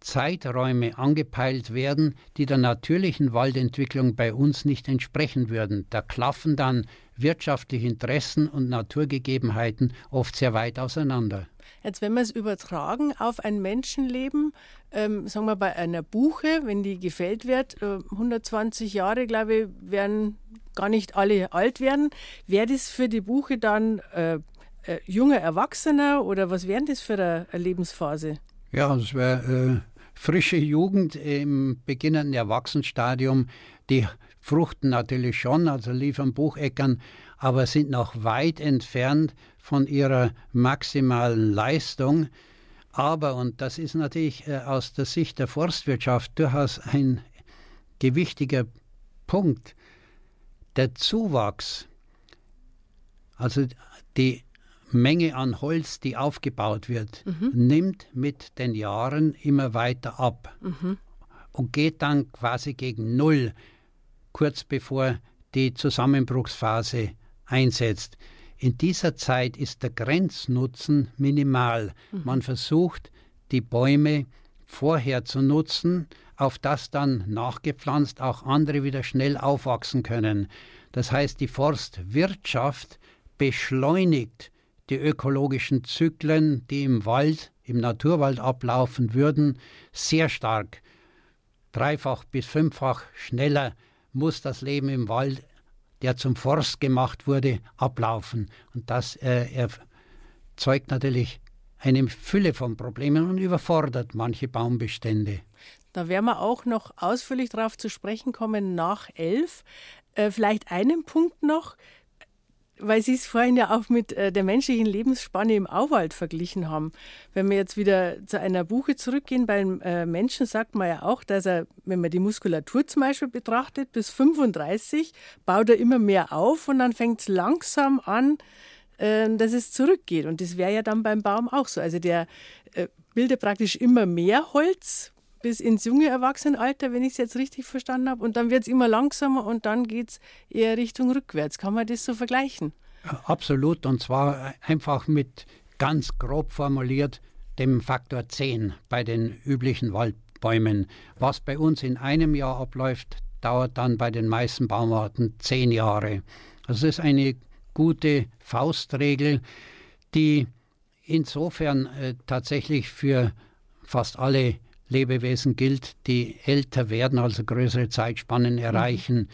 Zeiträume angepeilt werden, die der natürlichen Waldentwicklung bei uns nicht entsprechen würden. Da klaffen dann wirtschaftliche Interessen und Naturgegebenheiten oft sehr weit auseinander. Jetzt, wenn wir es übertragen auf ein Menschenleben, ähm, sagen wir bei einer Buche, wenn die gefällt wird, äh, 120 Jahre, glaube ich, werden gar nicht alle alt werden, wäre das für die Buche dann äh, äh, junger Erwachsener oder was wäre das für eine, eine Lebensphase? Ja, das wäre äh, frische Jugend im beginnenden Erwachsenenstadium. Die fruchten natürlich schon, also liefern Bucheckern, aber sind noch weit entfernt von ihrer maximalen Leistung. Aber, und das ist natürlich äh, aus der Sicht der Forstwirtschaft durchaus ein gewichtiger Punkt, der Zuwachs, also die Menge an Holz, die aufgebaut wird, mhm. nimmt mit den Jahren immer weiter ab mhm. und geht dann quasi gegen Null, kurz bevor die Zusammenbruchsphase einsetzt. In dieser Zeit ist der Grenznutzen minimal. Mhm. Man versucht, die Bäume vorher zu nutzen, auf das dann nachgepflanzt auch andere wieder schnell aufwachsen können. Das heißt, die Forstwirtschaft beschleunigt die ökologischen Zyklen, die im Wald, im Naturwald ablaufen würden, sehr stark. Dreifach bis fünffach schneller muss das Leben im Wald, der zum Forst gemacht wurde, ablaufen. Und das äh, erzeugt natürlich eine Fülle von Problemen und überfordert manche Baumbestände. Da werden wir auch noch ausführlich darauf zu sprechen kommen nach elf. Äh, vielleicht einen Punkt noch weil Sie es vorhin ja auch mit äh, der menschlichen Lebensspanne im Auwald verglichen haben. Wenn wir jetzt wieder zu einer Buche zurückgehen, beim äh, Menschen sagt man ja auch, dass er, wenn man die Muskulatur zum Beispiel betrachtet, bis 35 baut er immer mehr auf und dann fängt es langsam an, äh, dass es zurückgeht. Und das wäre ja dann beim Baum auch so. Also der bildet praktisch immer mehr Holz, bis ins junge Erwachsenenalter, wenn ich es jetzt richtig verstanden habe. Und dann wird es immer langsamer und dann geht es eher Richtung rückwärts. Kann man das so vergleichen? Absolut. Und zwar einfach mit ganz grob formuliert dem Faktor 10 bei den üblichen Waldbäumen. Was bei uns in einem Jahr abläuft, dauert dann bei den meisten Baumarten zehn Jahre. Also das ist eine gute Faustregel, die insofern äh, tatsächlich für fast alle Lebewesen gilt, die älter werden, also größere Zeitspannen mhm. erreichen.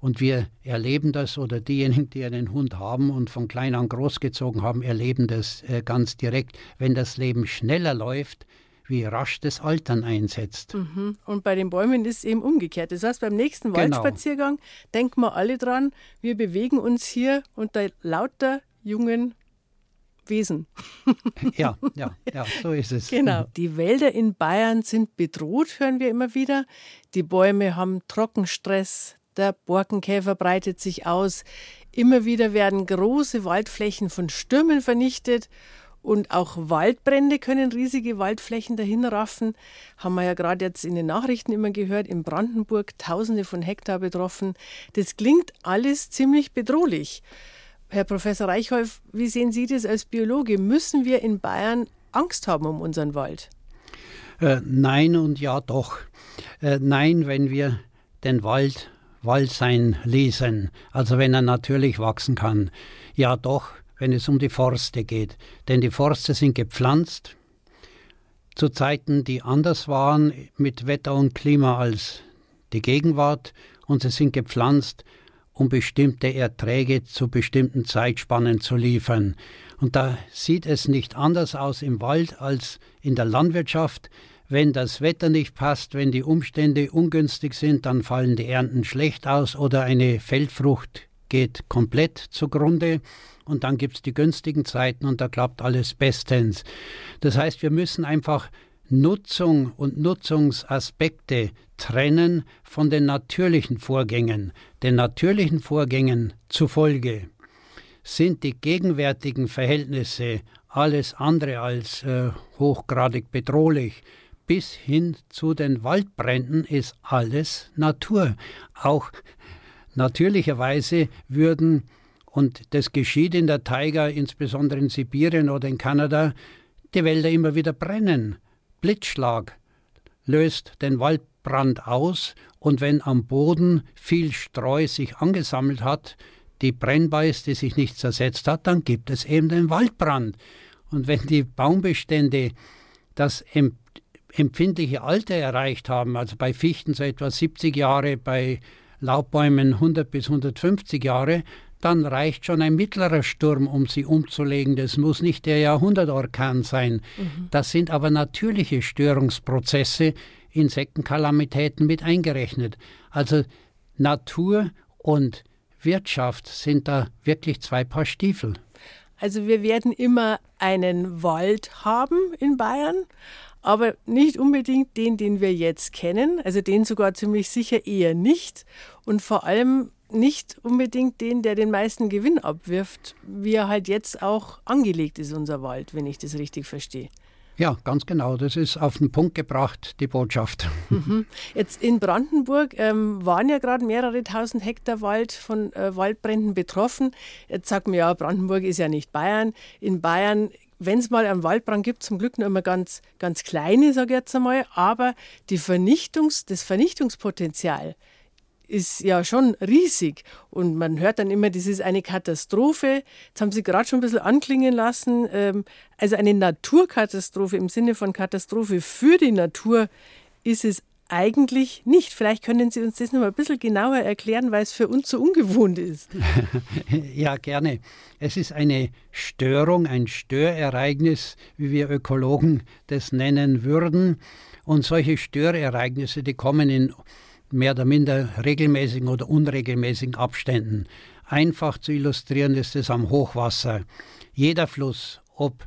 Und wir erleben das, oder diejenigen, die einen Hund haben und von klein an großgezogen haben, erleben das äh, ganz direkt. Wenn das Leben schneller läuft, wie rasch das Altern einsetzt. Mhm. Und bei den Bäumen ist es eben umgekehrt. Das heißt, beim nächsten genau. Waldspaziergang denken wir alle dran, wir bewegen uns hier unter lauter jungen Wesen. ja, ja, ja, so ist es. Genau. Die Wälder in Bayern sind bedroht, hören wir immer wieder. Die Bäume haben Trockenstress, der Borkenkäfer breitet sich aus. Immer wieder werden große Waldflächen von Stürmen vernichtet. Und auch Waldbrände können riesige Waldflächen dahin raffen. Haben wir ja gerade jetzt in den Nachrichten immer gehört, in Brandenburg tausende von Hektar betroffen. Das klingt alles ziemlich bedrohlich. Herr Professor Reichholf, wie sehen Sie das als Biologe? Müssen wir in Bayern Angst haben um unseren Wald? Äh, nein und ja doch. Äh, nein, wenn wir den Wald Wald sein ließen, also wenn er natürlich wachsen kann. Ja doch, wenn es um die Forste geht. Denn die Forste sind gepflanzt zu Zeiten, die anders waren mit Wetter und Klima als die Gegenwart und sie sind gepflanzt um bestimmte Erträge zu bestimmten Zeitspannen zu liefern. Und da sieht es nicht anders aus im Wald als in der Landwirtschaft. Wenn das Wetter nicht passt, wenn die Umstände ungünstig sind, dann fallen die Ernten schlecht aus oder eine Feldfrucht geht komplett zugrunde und dann gibt es die günstigen Zeiten und da klappt alles bestens. Das heißt, wir müssen einfach Nutzung und Nutzungsaspekte trennen von den natürlichen Vorgängen. Den natürlichen Vorgängen zufolge sind die gegenwärtigen Verhältnisse alles andere als äh, hochgradig bedrohlich. Bis hin zu den Waldbränden ist alles Natur. Auch natürlicherweise würden, und das geschieht in der Taiga, insbesondere in Sibirien oder in Kanada, die Wälder immer wieder brennen. Blitzschlag löst den Waldbrand aus und wenn am Boden viel Streu sich angesammelt hat, die brennbar ist, die sich nicht zersetzt hat, dann gibt es eben den Waldbrand. Und wenn die Baumbestände das empfindliche Alter erreicht haben, also bei Fichten so etwa 70 Jahre, bei Laubbäumen 100 bis 150 Jahre, dann reicht schon ein mittlerer Sturm, um sie umzulegen. Das muss nicht der Jahrhundertorkan sein. Mhm. Das sind aber natürliche Störungsprozesse, Insektenkalamitäten mit eingerechnet. Also Natur und Wirtschaft sind da wirklich zwei Paar Stiefel. Also wir werden immer einen Wald haben in Bayern, aber nicht unbedingt den, den wir jetzt kennen, also den sogar ziemlich sicher eher nicht und vor allem nicht unbedingt den, der den meisten Gewinn abwirft, wie er halt jetzt auch angelegt ist, unser Wald, wenn ich das richtig verstehe. Ja, ganz genau. Das ist auf den Punkt gebracht, die Botschaft. Mhm. Jetzt in Brandenburg ähm, waren ja gerade mehrere tausend Hektar Wald von äh, Waldbränden betroffen. Jetzt sagt man ja, Brandenburg ist ja nicht Bayern. In Bayern wenn es mal einen Waldbrand gibt, zum Glück nur immer ganz, ganz kleine, sage ich jetzt einmal, aber die Vernichtungs-, das Vernichtungspotenzial ist ja schon riesig. Und man hört dann immer, das ist eine Katastrophe. Jetzt haben Sie gerade schon ein bisschen anklingen lassen. Ähm, also eine Naturkatastrophe im Sinne von Katastrophe für die Natur ist es eigentlich nicht. Vielleicht können Sie uns das noch mal ein bisschen genauer erklären, weil es für uns so ungewohnt ist. ja, gerne. Es ist eine Störung, ein Störereignis, wie wir Ökologen das nennen würden. Und solche Störereignisse, die kommen in mehr oder minder regelmäßigen oder unregelmäßigen Abständen. Einfach zu illustrieren ist es am Hochwasser. Jeder Fluss, ob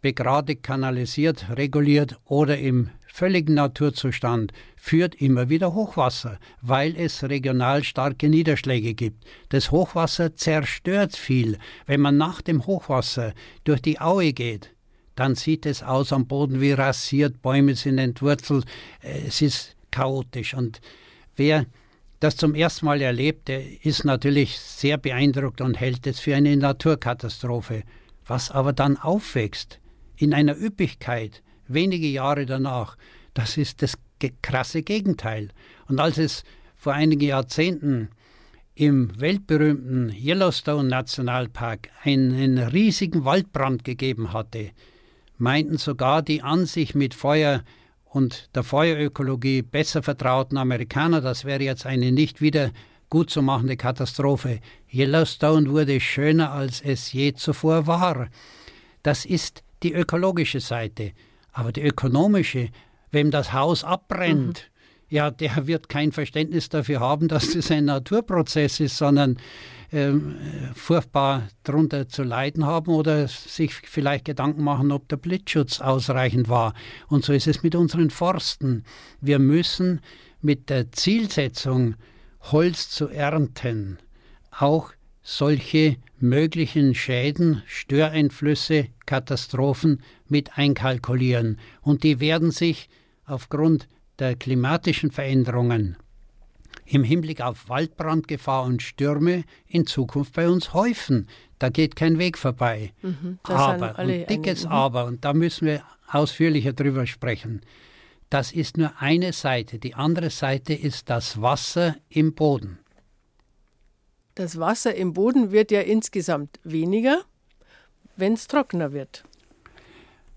begradigt, kanalisiert, reguliert oder im völligen Naturzustand, führt immer wieder Hochwasser, weil es regional starke Niederschläge gibt. Das Hochwasser zerstört viel. Wenn man nach dem Hochwasser durch die Aue geht, dann sieht es aus am Boden wie rasiert, Bäume sind entwurzelt, es ist chaotisch. Und Wer das zum ersten Mal erlebt, der ist natürlich sehr beeindruckt und hält es für eine Naturkatastrophe. Was aber dann aufwächst, in einer Üppigkeit, wenige Jahre danach, das ist das krasse Gegenteil. Und als es vor einigen Jahrzehnten im weltberühmten Yellowstone Nationalpark einen riesigen Waldbrand gegeben hatte, meinten sogar die an sich mit Feuer und der Feuerökologie besser vertrauten Amerikaner, das wäre jetzt eine nicht wieder gut zu machende Katastrophe. Yellowstone wurde schöner, als es je zuvor war. Das ist die ökologische Seite. Aber die ökonomische, wem das Haus abbrennt, mhm. Ja, der wird kein Verständnis dafür haben, dass das ein Naturprozess ist, sondern ähm, furchtbar darunter zu leiden haben oder sich vielleicht Gedanken machen, ob der Blitzschutz ausreichend war. Und so ist es mit unseren Forsten. Wir müssen mit der Zielsetzung, Holz zu ernten, auch solche möglichen Schäden, Störeinflüsse, Katastrophen mit einkalkulieren. Und die werden sich aufgrund der klimatischen Veränderungen im Hinblick auf Waldbrandgefahr und Stürme in Zukunft bei uns häufen. Da geht kein Weg vorbei. Mhm, aber, und dickes eine, Aber, und da müssen wir ausführlicher drüber sprechen. Das ist nur eine Seite. Die andere Seite ist das Wasser im Boden. Das Wasser im Boden wird ja insgesamt weniger, wenn es trockener wird.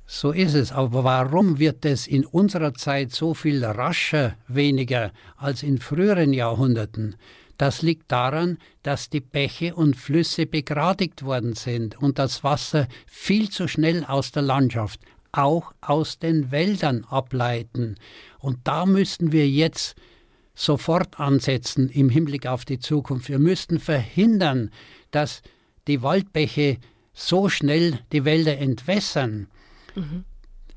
So ist es. Aber warum wird es in unserer Zeit so viel rascher weniger als in früheren Jahrhunderten? Das liegt daran, dass die Bäche und Flüsse begradigt worden sind und das Wasser viel zu schnell aus der Landschaft auch aus den Wäldern ableiten. Und da müssten wir jetzt sofort ansetzen im Hinblick auf die Zukunft. Wir müssten verhindern, dass die Waldbäche so schnell die Wälder entwässern. Mhm.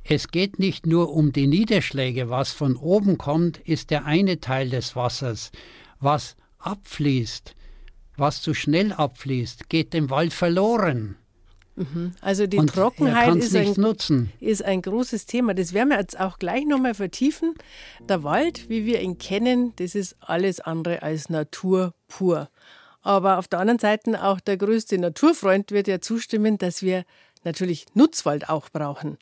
Es geht nicht nur um die Niederschläge. Was von oben kommt, ist der eine Teil des Wassers. Was abfließt, was zu schnell abfließt, geht dem Wald verloren. Mhm. Also die Und Trockenheit ist ein, ist ein, großes Thema. Das werden wir jetzt auch gleich nochmal vertiefen. Der Wald, wie wir ihn kennen, das ist alles andere als Natur pur. Aber auf der anderen Seite auch der größte Naturfreund wird ja zustimmen, dass wir natürlich Nutzwald auch brauchen.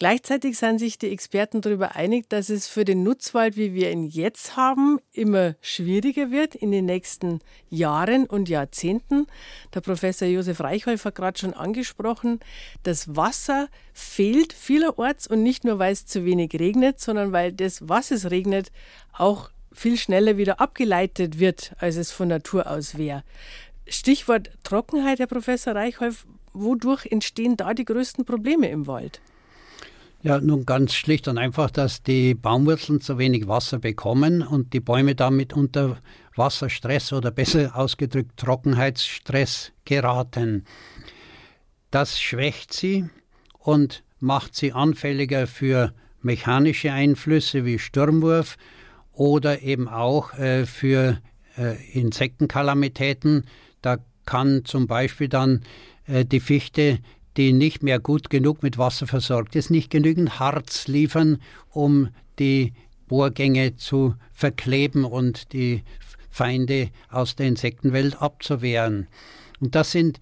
Gleichzeitig sind sich die Experten darüber einig, dass es für den Nutzwald, wie wir ihn jetzt haben, immer schwieriger wird in den nächsten Jahren und Jahrzehnten. Der Professor Josef Reichholf hat gerade schon angesprochen, das Wasser fehlt vielerorts und nicht nur, weil es zu wenig regnet, sondern weil das, was es regnet, auch viel schneller wieder abgeleitet wird, als es von Natur aus wäre. Stichwort Trockenheit, Herr Professor Reichholf, wodurch entstehen da die größten Probleme im Wald? Ja, nun ganz schlicht und einfach, dass die Baumwurzeln zu wenig Wasser bekommen und die Bäume damit unter Wasserstress oder besser ausgedrückt Trockenheitsstress geraten. Das schwächt sie und macht sie anfälliger für mechanische Einflüsse wie Sturmwurf oder eben auch äh, für äh, Insektenkalamitäten. Da kann zum Beispiel dann die Fichte die nicht mehr gut genug mit Wasser versorgt ist, nicht genügend Harz liefern, um die Bohrgänge zu verkleben und die Feinde aus der Insektenwelt abzuwehren. Und das sind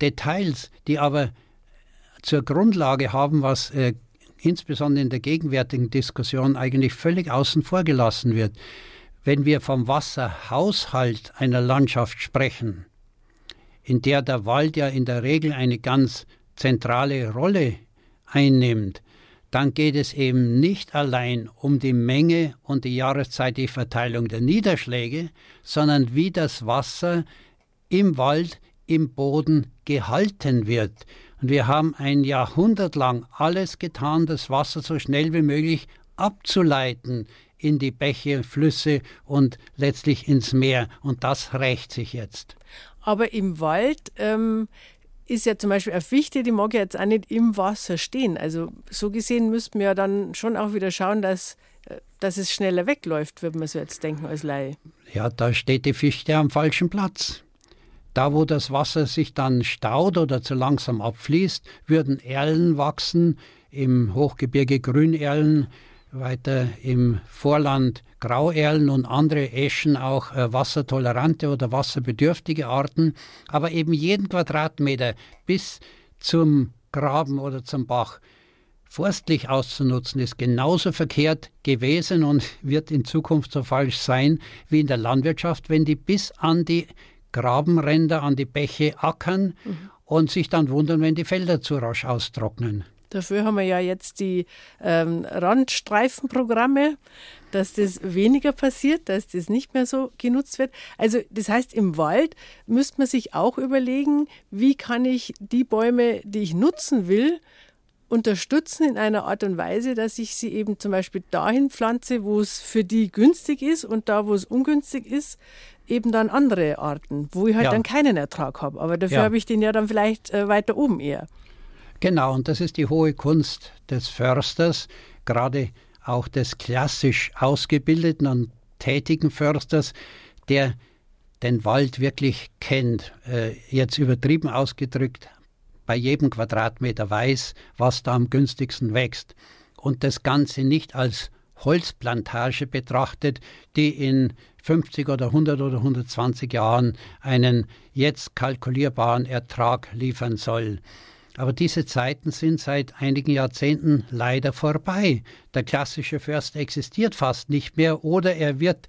Details, die aber zur Grundlage haben, was äh, insbesondere in der gegenwärtigen Diskussion eigentlich völlig außen vor gelassen wird. Wenn wir vom Wasserhaushalt einer Landschaft sprechen, in der der Wald ja in der Regel eine ganz zentrale Rolle einnimmt, dann geht es eben nicht allein um die Menge und die jahreszeitige Verteilung der Niederschläge, sondern wie das Wasser im Wald, im Boden gehalten wird. Und wir haben ein Jahrhundert lang alles getan, das Wasser so schnell wie möglich abzuleiten in die Bäche, Flüsse und letztlich ins Meer. Und das rächt sich jetzt. Aber im Wald ähm, ist ja zum Beispiel eine Fichte, die mag ja jetzt auch nicht im Wasser stehen. Also so gesehen müssten wir ja dann schon auch wieder schauen, dass, äh, dass es schneller wegläuft, würde man so jetzt denken als Laie. Ja, da steht die Fichte am falschen Platz. Da, wo das Wasser sich dann staut oder zu langsam abfließt, würden Erlen wachsen, im Hochgebirge Grünerlen, weiter im Vorland Grauerlen und andere Eschen auch äh, wassertolerante oder wasserbedürftige Arten, aber eben jeden Quadratmeter bis zum Graben oder zum Bach forstlich auszunutzen, ist genauso verkehrt gewesen und wird in Zukunft so falsch sein wie in der Landwirtschaft, wenn die bis an die Grabenränder, an die Bäche ackern mhm. und sich dann wundern, wenn die Felder zu rasch austrocknen. Dafür haben wir ja jetzt die ähm, Randstreifenprogramme, dass das weniger passiert, dass das nicht mehr so genutzt wird. Also das heißt, im Wald müsste man sich auch überlegen, wie kann ich die Bäume, die ich nutzen will, unterstützen in einer Art und Weise, dass ich sie eben zum Beispiel dahin pflanze, wo es für die günstig ist und da, wo es ungünstig ist, eben dann andere Arten, wo ich halt ja. dann keinen Ertrag habe. Aber dafür ja. habe ich den ja dann vielleicht äh, weiter oben eher. Genau, und das ist die hohe Kunst des Försters, gerade auch des klassisch ausgebildeten und tätigen Försters, der den Wald wirklich kennt, äh, jetzt übertrieben ausgedrückt, bei jedem Quadratmeter weiß, was da am günstigsten wächst und das Ganze nicht als Holzplantage betrachtet, die in 50 oder 100 oder 120 Jahren einen jetzt kalkulierbaren Ertrag liefern soll. Aber diese Zeiten sind seit einigen Jahrzehnten leider vorbei. Der klassische Förster existiert fast nicht mehr oder er wird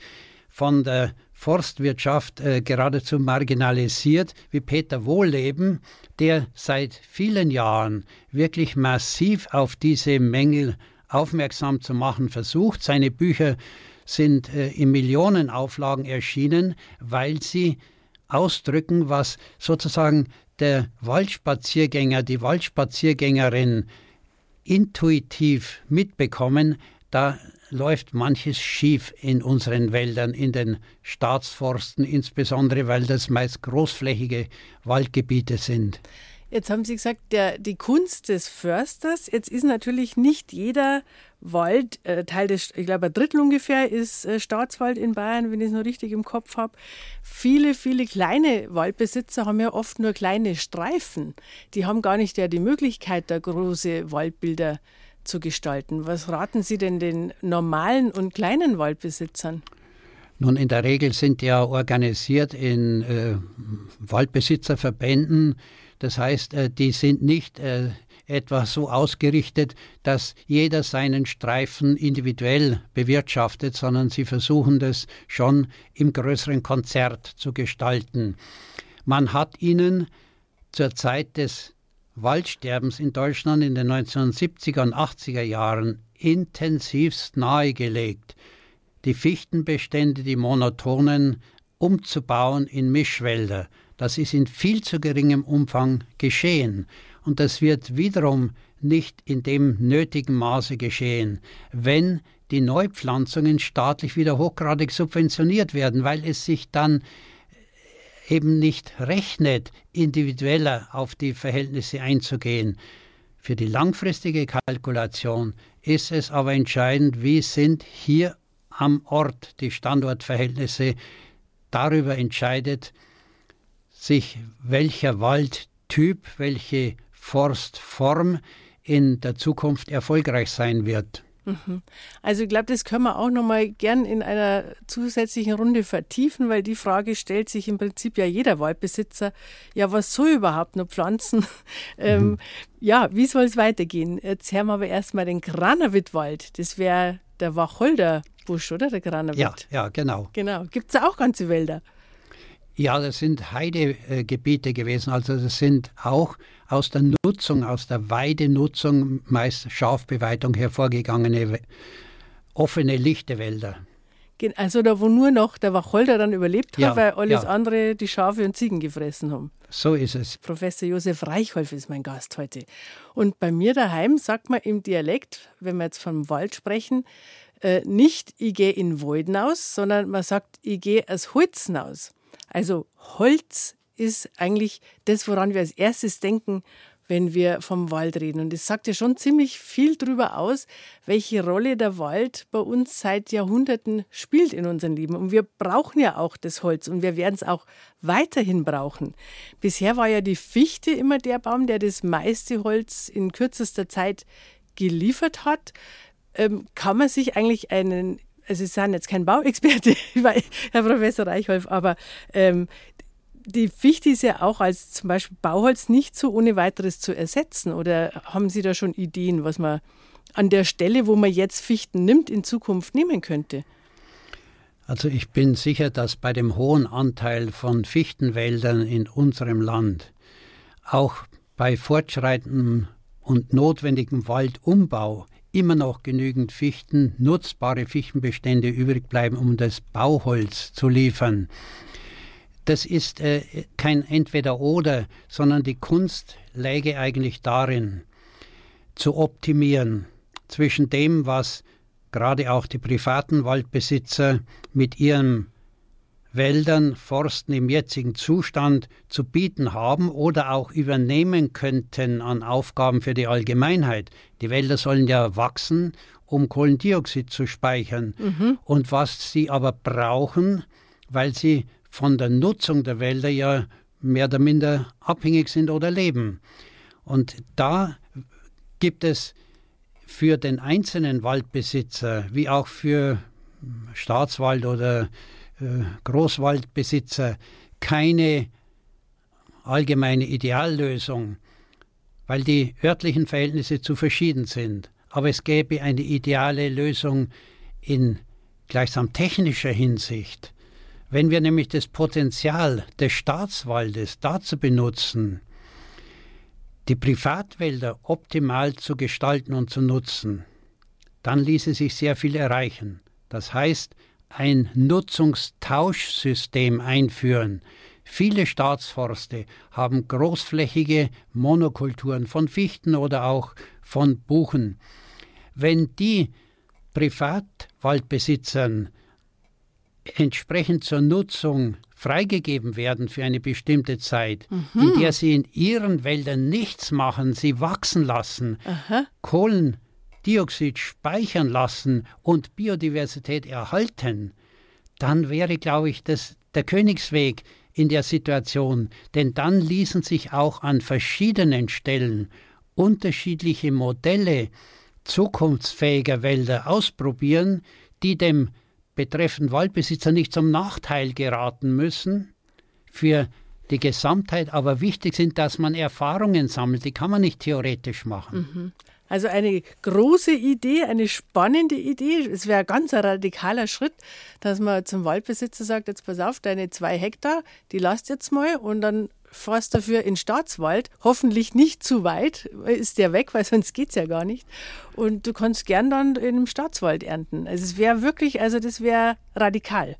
von der Forstwirtschaft äh, geradezu marginalisiert, wie Peter Wohlleben, der seit vielen Jahren wirklich massiv auf diese Mängel aufmerksam zu machen versucht. Seine Bücher sind äh, in Millionenauflagen erschienen, weil sie ausdrücken, was sozusagen der Waldspaziergänger, die Waldspaziergängerin intuitiv mitbekommen, da läuft manches schief in unseren Wäldern, in den Staatsforsten, insbesondere weil das meist großflächige Waldgebiete sind. Jetzt haben Sie gesagt, der, die Kunst des Försters. Jetzt ist natürlich nicht jeder Wald, äh, Teil des, ich glaube, ein Drittel ungefähr ist äh, Staatswald in Bayern, wenn ich es noch richtig im Kopf habe. Viele, viele kleine Waldbesitzer haben ja oft nur kleine Streifen. Die haben gar nicht ja die Möglichkeit, da große Waldbilder zu gestalten. Was raten Sie denn den normalen und kleinen Waldbesitzern? Nun, in der Regel sind die ja organisiert in äh, Waldbesitzerverbänden. Das heißt, äh, die sind nicht äh, etwa so ausgerichtet, dass jeder seinen Streifen individuell bewirtschaftet, sondern sie versuchen das schon im größeren Konzert zu gestalten. Man hat ihnen zur Zeit des Waldsterbens in Deutschland in den 1970er und 80er Jahren intensivst nahegelegt, die Fichtenbestände, die monotonen, umzubauen in Mischwälder. Das ist in viel zu geringem Umfang geschehen. Und das wird wiederum nicht in dem nötigen Maße geschehen, wenn die Neupflanzungen staatlich wieder hochgradig subventioniert werden, weil es sich dann eben nicht rechnet, individueller auf die Verhältnisse einzugehen. Für die langfristige Kalkulation ist es aber entscheidend, wie sind hier am Ort die Standortverhältnisse. Darüber entscheidet sich, welcher Waldtyp, welche Forstform in der Zukunft erfolgreich sein wird. Mhm. Also ich glaube, das können wir auch noch mal gern in einer zusätzlichen Runde vertiefen, weil die Frage stellt sich im Prinzip ja jeder Waldbesitzer. Ja, was soll überhaupt noch pflanzen? ähm, mhm. Ja, wie soll es weitergehen? Jetzt haben wir aber erstmal den Granawittwald. Das wäre der Wacholderbusch, oder? Der Granawitt. Ja, ja, genau. Genau. Gibt es auch ganze Wälder? Ja, das sind Heidegebiete gewesen. Also das sind auch aus der Nutzung, aus der Weidenutzung, meist Schafbeweidung hervorgegangene offene, lichte Wälder. Also da, wo nur noch der Wacholder dann überlebt ja, hat, weil alles ja. andere die Schafe und Ziegen gefressen haben. So ist es. Professor Josef Reichholf ist mein Gast heute. Und bei mir daheim sagt man im Dialekt, wenn wir jetzt vom Wald sprechen, äh, nicht ich gehe in Wolden aus, sondern man sagt, ich gehe aus Holzen aus. Also Holz ist eigentlich das, woran wir als erstes denken, wenn wir vom Wald reden. Und es sagt ja schon ziemlich viel darüber aus, welche Rolle der Wald bei uns seit Jahrhunderten spielt in unserem Leben. Und wir brauchen ja auch das Holz und wir werden es auch weiterhin brauchen. Bisher war ja die Fichte immer der Baum, der das meiste Holz in kürzester Zeit geliefert hat. Ähm, kann man sich eigentlich einen also Sie sind jetzt kein Bauexperte, Herr Professor Reichholf, aber ähm, die Fichte ist ja auch als zum Beispiel Bauholz nicht so ohne weiteres zu ersetzen. Oder haben Sie da schon Ideen, was man an der Stelle, wo man jetzt Fichten nimmt, in Zukunft nehmen könnte? Also ich bin sicher, dass bei dem hohen Anteil von Fichtenwäldern in unserem Land auch bei fortschreitendem und notwendigem Waldumbau immer noch genügend Fichten, nutzbare Fichtenbestände übrig bleiben, um das Bauholz zu liefern. Das ist äh, kein Entweder-Oder, sondern die Kunst läge eigentlich darin, zu optimieren. Zwischen dem, was gerade auch die privaten Waldbesitzer mit ihren Wäldern, Forsten im jetzigen Zustand zu bieten haben oder auch übernehmen könnten an Aufgaben für die Allgemeinheit. Die Wälder sollen ja wachsen, um Kohlendioxid zu speichern. Mhm. Und was sie aber brauchen, weil sie von der Nutzung der Wälder ja mehr oder minder abhängig sind oder leben. Und da gibt es für den einzelnen Waldbesitzer wie auch für Staatswald oder Großwaldbesitzer keine allgemeine Ideallösung, weil die örtlichen Verhältnisse zu verschieden sind. Aber es gäbe eine ideale Lösung in gleichsam technischer Hinsicht. Wenn wir nämlich das Potenzial des Staatswaldes dazu benutzen, die Privatwälder optimal zu gestalten und zu nutzen, dann ließe sich sehr viel erreichen. Das heißt, ein Nutzungstauschsystem einführen. Viele Staatsforste haben großflächige Monokulturen von Fichten oder auch von Buchen. Wenn die Privatwaldbesitzern entsprechend zur Nutzung freigegeben werden für eine bestimmte Zeit, mhm. in der sie in ihren Wäldern nichts machen, sie wachsen lassen, Aha. Kohlendioxid speichern lassen und Biodiversität erhalten, dann wäre, glaube ich, das der Königsweg in der Situation, denn dann ließen sich auch an verschiedenen Stellen unterschiedliche Modelle zukunftsfähiger Wälder ausprobieren, die dem betreffenden Waldbesitzer nicht zum Nachteil geraten müssen, für die Gesamtheit aber wichtig sind, dass man Erfahrungen sammelt. Die kann man nicht theoretisch machen. Mhm. Also eine große Idee, eine spannende Idee. Es wäre ein ganz radikaler Schritt, dass man zum Waldbesitzer sagt, jetzt pass auf, deine zwei Hektar, die lasst jetzt mal und dann fährst dafür in Staatswald, hoffentlich nicht zu weit, ist der weg, weil sonst geht es ja gar nicht. Und du kannst gern dann in einem Staatswald ernten. Also es wäre wirklich, also das wäre radikal.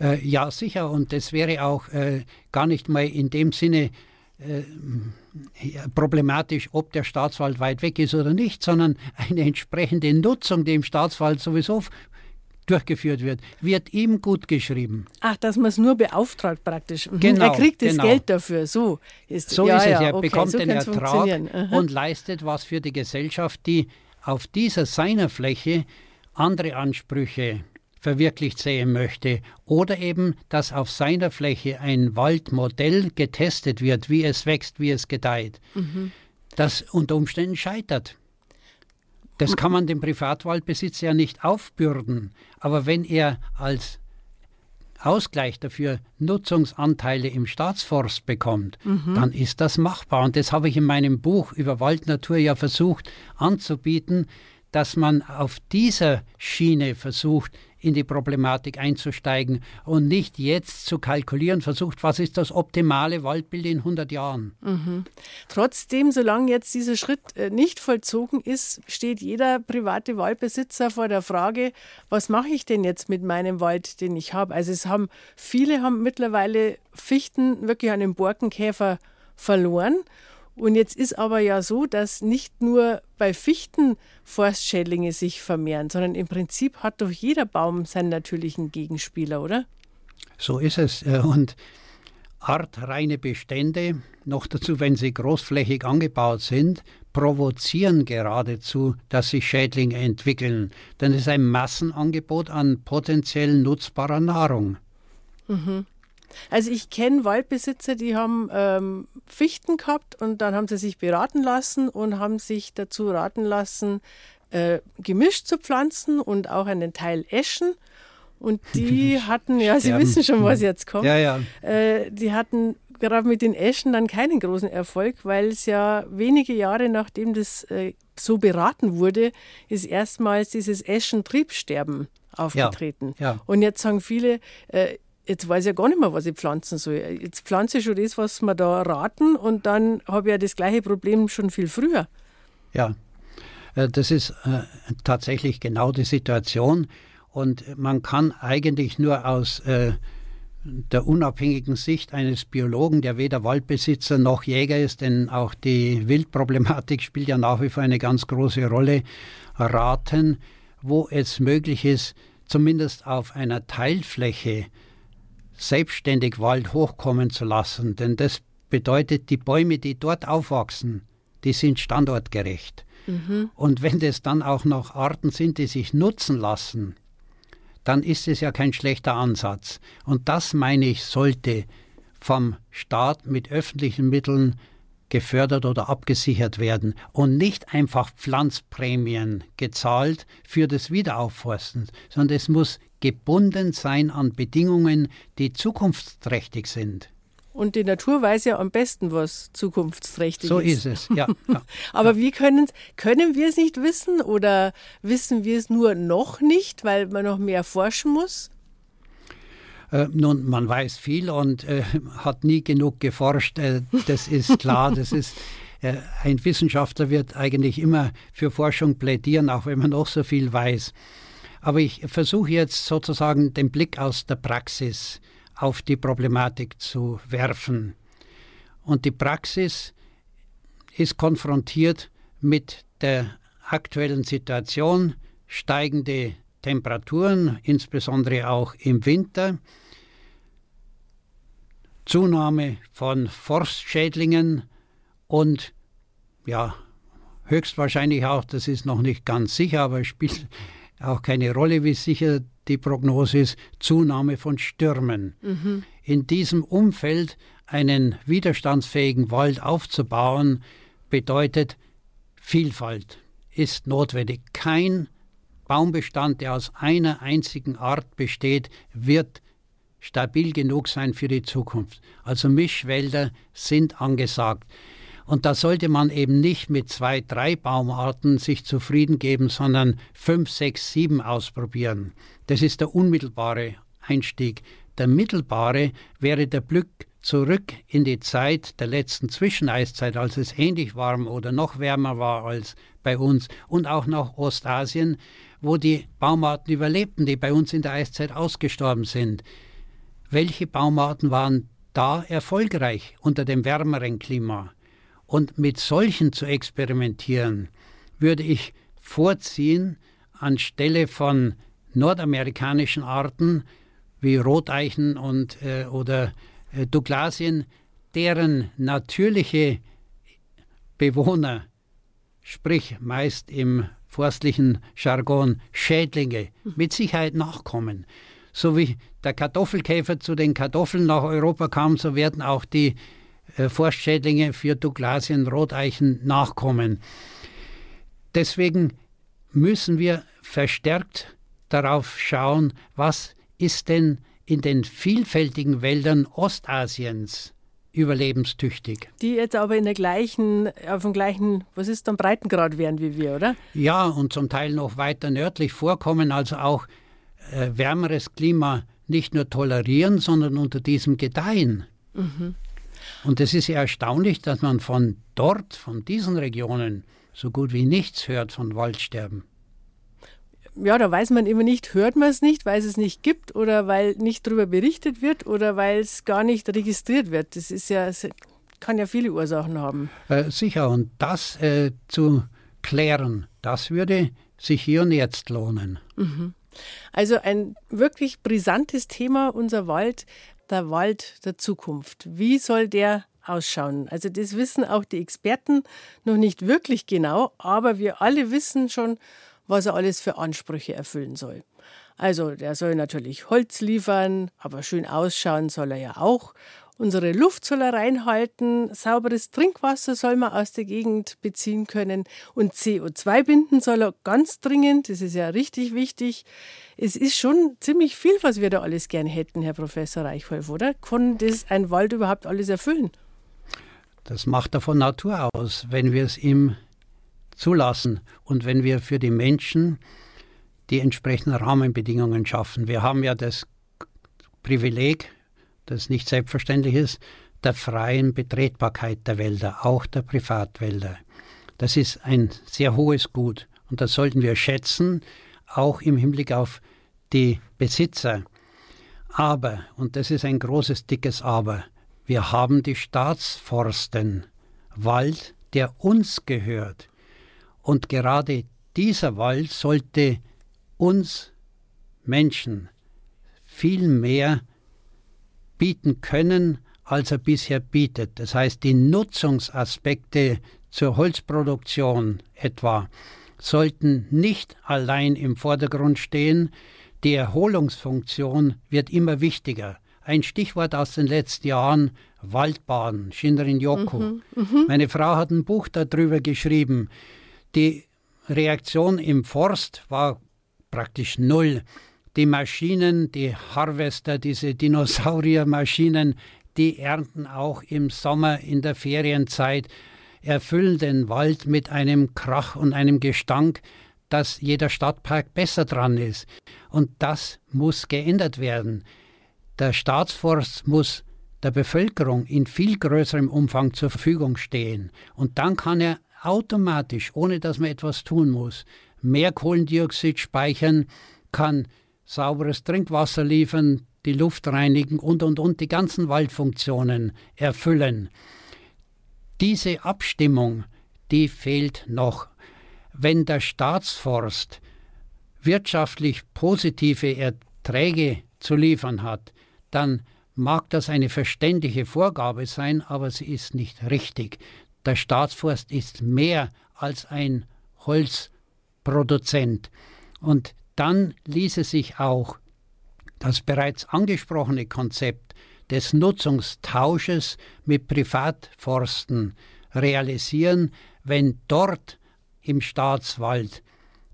Äh, ja, sicher. Und das wäre auch äh, gar nicht mal in dem Sinne problematisch, ob der Staatswald weit weg ist oder nicht, sondern eine entsprechende Nutzung, die im Staatswald sowieso durchgeführt wird, wird ihm gut geschrieben. Ach, dass man es nur beauftragt praktisch. Mhm. Genau, er kriegt das genau. Geld dafür. So ist, so ja, ist es. Ja, er okay, bekommt so den Ertrag und leistet was für die Gesellschaft, die auf dieser seiner Fläche andere Ansprüche verwirklicht sehen möchte oder eben, dass auf seiner Fläche ein Waldmodell getestet wird, wie es wächst, wie es gedeiht, mhm. das unter Umständen scheitert. Das kann man dem Privatwaldbesitzer ja nicht aufbürden. Aber wenn er als Ausgleich dafür Nutzungsanteile im Staatsforst bekommt, mhm. dann ist das machbar. Und das habe ich in meinem Buch über Waldnatur ja versucht anzubieten, dass man auf dieser Schiene versucht, in die Problematik einzusteigen und nicht jetzt zu kalkulieren versucht, was ist das optimale Waldbild in 100 Jahren. Mhm. Trotzdem, solange jetzt dieser Schritt äh, nicht vollzogen ist, steht jeder private Waldbesitzer vor der Frage, was mache ich denn jetzt mit meinem Wald, den ich habe? Also es haben viele haben mittlerweile Fichten wirklich an den Borkenkäfer verloren. Und jetzt ist aber ja so, dass nicht nur bei Fichten Forstschädlinge sich vermehren, sondern im Prinzip hat doch jeder Baum seinen natürlichen Gegenspieler, oder? So ist es. Äh, und artreine Bestände, noch dazu, wenn sie großflächig angebaut sind, provozieren geradezu, dass sich Schädlinge entwickeln. Denn es ist ein Massenangebot an potenziell nutzbarer Nahrung. Mhm. Also ich kenne Waldbesitzer, die haben ähm, Fichten gehabt und dann haben sie sich beraten lassen und haben sich dazu raten lassen, äh, gemischt zu pflanzen und auch einen Teil Eschen. Und die hatten, ja, Sie wissen schon, was jetzt kommt. Ja, ja. Äh, die hatten gerade mit den Eschen dann keinen großen Erfolg, weil es ja wenige Jahre nachdem das äh, so beraten wurde, ist erstmals dieses Eschentriebsterben aufgetreten. Ja, ja. Und jetzt sagen viele, äh, jetzt weiß ich ja gar nicht mehr, was ich pflanzen soll. Jetzt pflanze ich schon das, was wir da raten und dann habe ich ja das gleiche Problem schon viel früher. Ja, äh, das ist äh, tatsächlich genau die Situation und man kann eigentlich nur aus äh, der unabhängigen Sicht eines Biologen, der weder Waldbesitzer noch Jäger ist, denn auch die Wildproblematik spielt ja nach wie vor eine ganz große Rolle, raten, wo es möglich ist, zumindest auf einer Teilfläche selbstständig Wald hochkommen zu lassen, denn das bedeutet, die Bäume, die dort aufwachsen, die sind standortgerecht. Mhm. Und wenn das dann auch noch Arten sind, die sich nutzen lassen, dann ist es ja kein schlechter Ansatz. Und das, meine ich, sollte vom Staat mit öffentlichen Mitteln gefördert oder abgesichert werden und nicht einfach Pflanzprämien gezahlt für das Wiederaufforsten, sondern es muss gebunden sein an Bedingungen, die zukunftsträchtig sind. Und die Natur weiß ja am besten, was zukunftsträchtig so ist. So ist es, ja. ja Aber ja. wie können, können wir es nicht wissen oder wissen wir es nur noch nicht, weil man noch mehr forschen muss? Äh, nun, man weiß viel und äh, hat nie genug geforscht. Äh, das ist klar. das ist äh, ein Wissenschaftler wird eigentlich immer für Forschung plädieren, auch wenn man noch so viel weiß. Aber ich versuche jetzt sozusagen den Blick aus der Praxis auf die Problematik zu werfen. Und die Praxis ist konfrontiert mit der aktuellen Situation, steigende Temperaturen, insbesondere auch im Winter, Zunahme von Forstschädlingen und ja, höchstwahrscheinlich auch, das ist noch nicht ganz sicher, aber spielt auch keine Rolle, wie sicher die Prognose ist, Zunahme von Stürmen. Mhm. In diesem Umfeld einen widerstandsfähigen Wald aufzubauen, bedeutet Vielfalt, ist notwendig. Kein Baumbestand, der aus einer einzigen Art besteht, wird stabil genug sein für die Zukunft. Also Mischwälder sind angesagt. Und da sollte man eben nicht mit zwei, drei Baumarten sich zufrieden geben, sondern fünf, sechs, sieben ausprobieren. Das ist der unmittelbare Einstieg. Der mittelbare wäre der Blick zurück in die Zeit der letzten Zwischeneiszeit, als es ähnlich warm oder noch wärmer war als bei uns und auch nach Ostasien, wo die Baumarten überlebten, die bei uns in der Eiszeit ausgestorben sind. Welche Baumarten waren da erfolgreich unter dem wärmeren Klima? Und mit solchen zu experimentieren, würde ich vorziehen, anstelle von nordamerikanischen Arten wie Roteichen und, äh, oder äh, Douglasien, deren natürliche Bewohner, sprich meist im forstlichen Jargon Schädlinge, mit Sicherheit nachkommen. So wie der Kartoffelkäfer zu den Kartoffeln nach Europa kam, so werden auch die Forstschädlinge für Douglasien, Roteichen nachkommen. Deswegen müssen wir verstärkt darauf schauen, was ist denn in den vielfältigen Wäldern Ostasiens überlebenstüchtig. Die jetzt aber in der gleichen, auf dem gleichen, was ist dann Breitengrad wären wie wir, oder? Ja, und zum Teil noch weiter nördlich vorkommen, also auch äh, wärmeres Klima nicht nur tolerieren, sondern unter diesem gedeihen. Mhm. Und es ist ja erstaunlich, dass man von dort, von diesen Regionen, so gut wie nichts hört von Waldsterben. Ja, da weiß man immer nicht, hört man es nicht, weil es es nicht gibt oder weil nicht darüber berichtet wird oder weil es gar nicht registriert wird. Das ist ja, kann ja viele Ursachen haben. Äh, sicher, und das äh, zu klären, das würde sich hier und jetzt lohnen. Mhm. Also ein wirklich brisantes Thema, unser Wald der Wald der Zukunft? Wie soll der ausschauen? Also das wissen auch die Experten noch nicht wirklich genau, aber wir alle wissen schon, was er alles für Ansprüche erfüllen soll. Also der soll natürlich Holz liefern, aber schön ausschauen soll er ja auch. Unsere Luft soll er reinhalten, sauberes Trinkwasser soll man aus der Gegend beziehen können und CO2 binden soll er ganz dringend, das ist ja richtig wichtig. Es ist schon ziemlich viel, was wir da alles gern hätten, Herr Professor Reichholf, oder? Kann das ein Wald überhaupt alles erfüllen? Das macht er von Natur aus, wenn wir es ihm zulassen und wenn wir für die Menschen die entsprechenden Rahmenbedingungen schaffen. Wir haben ja das Privileg, das nicht selbstverständlich ist, der freien Betretbarkeit der Wälder, auch der Privatwälder. Das ist ein sehr hohes Gut und das sollten wir schätzen, auch im Hinblick auf die Besitzer. Aber, und das ist ein großes, dickes Aber, wir haben die Staatsforsten, Wald, der uns gehört. Und gerade dieser Wald sollte uns Menschen viel mehr bieten können, als er bisher bietet. Das heißt, die Nutzungsaspekte zur Holzproduktion etwa sollten nicht allein im Vordergrund stehen. Die Erholungsfunktion wird immer wichtiger. Ein Stichwort aus den letzten Jahren, Waldbaden, Shinrin Yoku. Mhm, mh. Meine Frau hat ein Buch darüber geschrieben. Die Reaktion im Forst war praktisch null die Maschinen, die Harvester, diese Dinosauriermaschinen, die ernten auch im Sommer in der Ferienzeit, erfüllen den Wald mit einem Krach und einem Gestank, dass jeder Stadtpark besser dran ist. Und das muss geändert werden. Der Staatsforst muss der Bevölkerung in viel größerem Umfang zur Verfügung stehen. Und dann kann er automatisch, ohne dass man etwas tun muss, mehr Kohlendioxid speichern, kann sauberes Trinkwasser liefern, die Luft reinigen und, und, und die ganzen Waldfunktionen erfüllen. Diese Abstimmung, die fehlt noch. Wenn der Staatsforst wirtschaftlich positive Erträge zu liefern hat, dann mag das eine verständliche Vorgabe sein, aber sie ist nicht richtig. Der Staatsforst ist mehr als ein Holzproduzent. Und dann ließe sich auch das bereits angesprochene Konzept des Nutzungstausches mit Privatforsten realisieren, wenn dort im Staatswald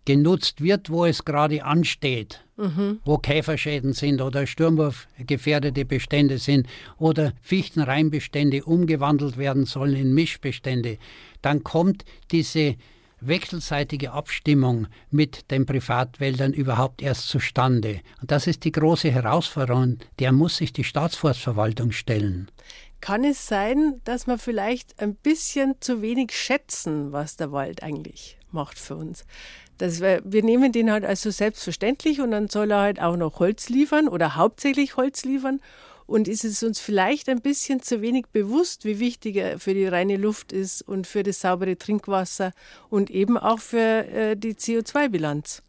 genutzt wird, wo es gerade ansteht, mhm. wo Käferschäden sind oder sturmwurfgefährdete Bestände sind oder Fichtenreinbestände umgewandelt werden sollen in Mischbestände, dann kommt diese wechselseitige Abstimmung mit den Privatwäldern überhaupt erst zustande. Und das ist die große Herausforderung, der muss sich die Staatsforstverwaltung stellen. Kann es sein, dass wir vielleicht ein bisschen zu wenig schätzen, was der Wald eigentlich macht für uns? Das, wir, wir nehmen den halt also selbstverständlich und dann soll er halt auch noch Holz liefern oder hauptsächlich Holz liefern. Und ist es uns vielleicht ein bisschen zu wenig bewusst, wie wichtig er für die reine Luft ist und für das saubere Trinkwasser und eben auch für äh, die CO2-Bilanz?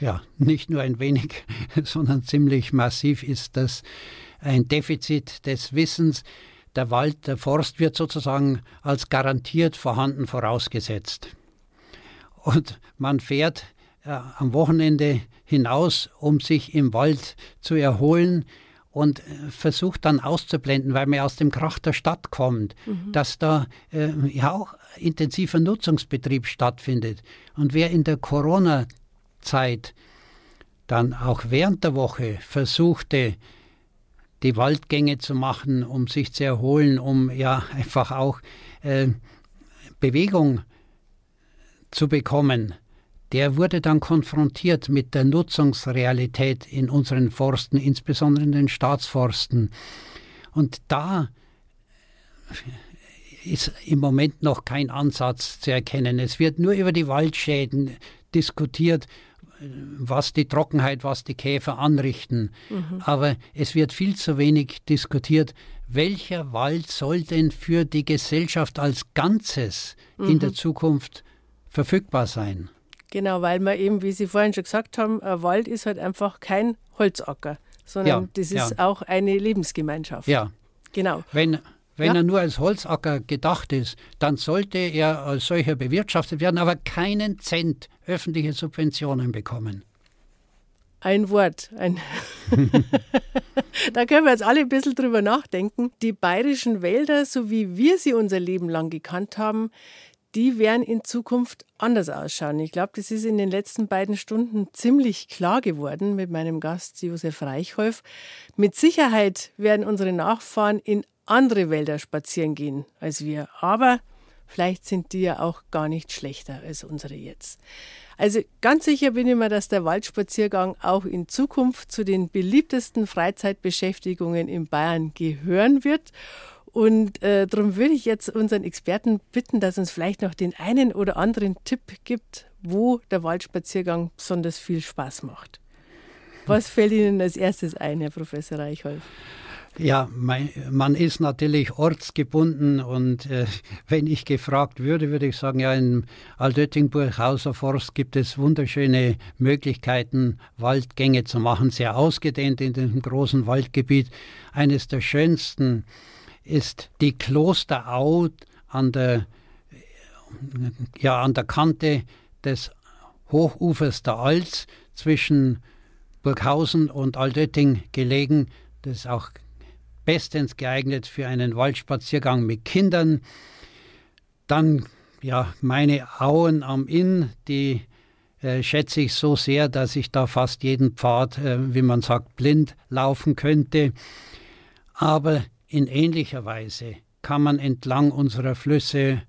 Ja, nicht nur ein wenig, sondern ziemlich massiv ist das ein Defizit des Wissens. Der Wald, der Forst wird sozusagen als garantiert vorhanden vorausgesetzt. Und man fährt äh, am Wochenende hinaus, um sich im Wald zu erholen und äh, versucht dann auszublenden, weil man aus dem Krach der Stadt kommt, mhm. dass da äh, ja auch intensiver Nutzungsbetrieb stattfindet. Und wer in der Corona-Zeit dann auch während der Woche versuchte, die Waldgänge zu machen, um sich zu erholen, um ja einfach auch äh, Bewegung zu bekommen, der wurde dann konfrontiert mit der Nutzungsrealität in unseren Forsten, insbesondere in den Staatsforsten. Und da ist im Moment noch kein Ansatz zu erkennen. Es wird nur über die Waldschäden diskutiert, was die Trockenheit, was die Käfer anrichten. Mhm. Aber es wird viel zu wenig diskutiert, welcher Wald soll denn für die Gesellschaft als Ganzes mhm. in der Zukunft verfügbar sein. Genau, weil man eben, wie Sie vorhin schon gesagt haben, ein Wald ist halt einfach kein Holzacker, sondern ja, das ist ja. auch eine Lebensgemeinschaft. Ja. Genau. Wenn, wenn ja. er nur als Holzacker gedacht ist, dann sollte er als solcher bewirtschaftet werden, aber keinen Cent öffentliche Subventionen bekommen. Ein Wort. Ein da können wir jetzt alle ein bisschen drüber nachdenken. Die bayerischen Wälder, so wie wir sie unser Leben lang gekannt haben, die werden in Zukunft anders ausschauen. Ich glaube, das ist in den letzten beiden Stunden ziemlich klar geworden mit meinem Gast Josef Reichholf. Mit Sicherheit werden unsere Nachfahren in andere Wälder spazieren gehen als wir. Aber vielleicht sind die ja auch gar nicht schlechter als unsere jetzt. Also ganz sicher bin ich mir, dass der Waldspaziergang auch in Zukunft zu den beliebtesten Freizeitbeschäftigungen in Bayern gehören wird. Und äh, darum würde ich jetzt unseren Experten bitten, dass uns vielleicht noch den einen oder anderen Tipp gibt, wo der Waldspaziergang besonders viel Spaß macht. Was fällt Ihnen als erstes ein, Herr Professor Reichholf? Ja, mein, man ist natürlich ortsgebunden und äh, wenn ich gefragt würde, würde ich sagen, ja, im Altöttingburghauser Forst gibt es wunderschöne Möglichkeiten, Waldgänge zu machen, sehr ausgedehnt in diesem großen Waldgebiet. Eines der schönsten ist die Klosterau an der, ja, an der Kante des Hochufers der Alz zwischen Burghausen und Altötting gelegen. Das ist auch bestens geeignet für einen Waldspaziergang mit Kindern. Dann ja, meine Auen am Inn, die äh, schätze ich so sehr, dass ich da fast jeden Pfad, äh, wie man sagt, blind laufen könnte. Aber in ähnlicher Weise kann man entlang unserer Flüsse,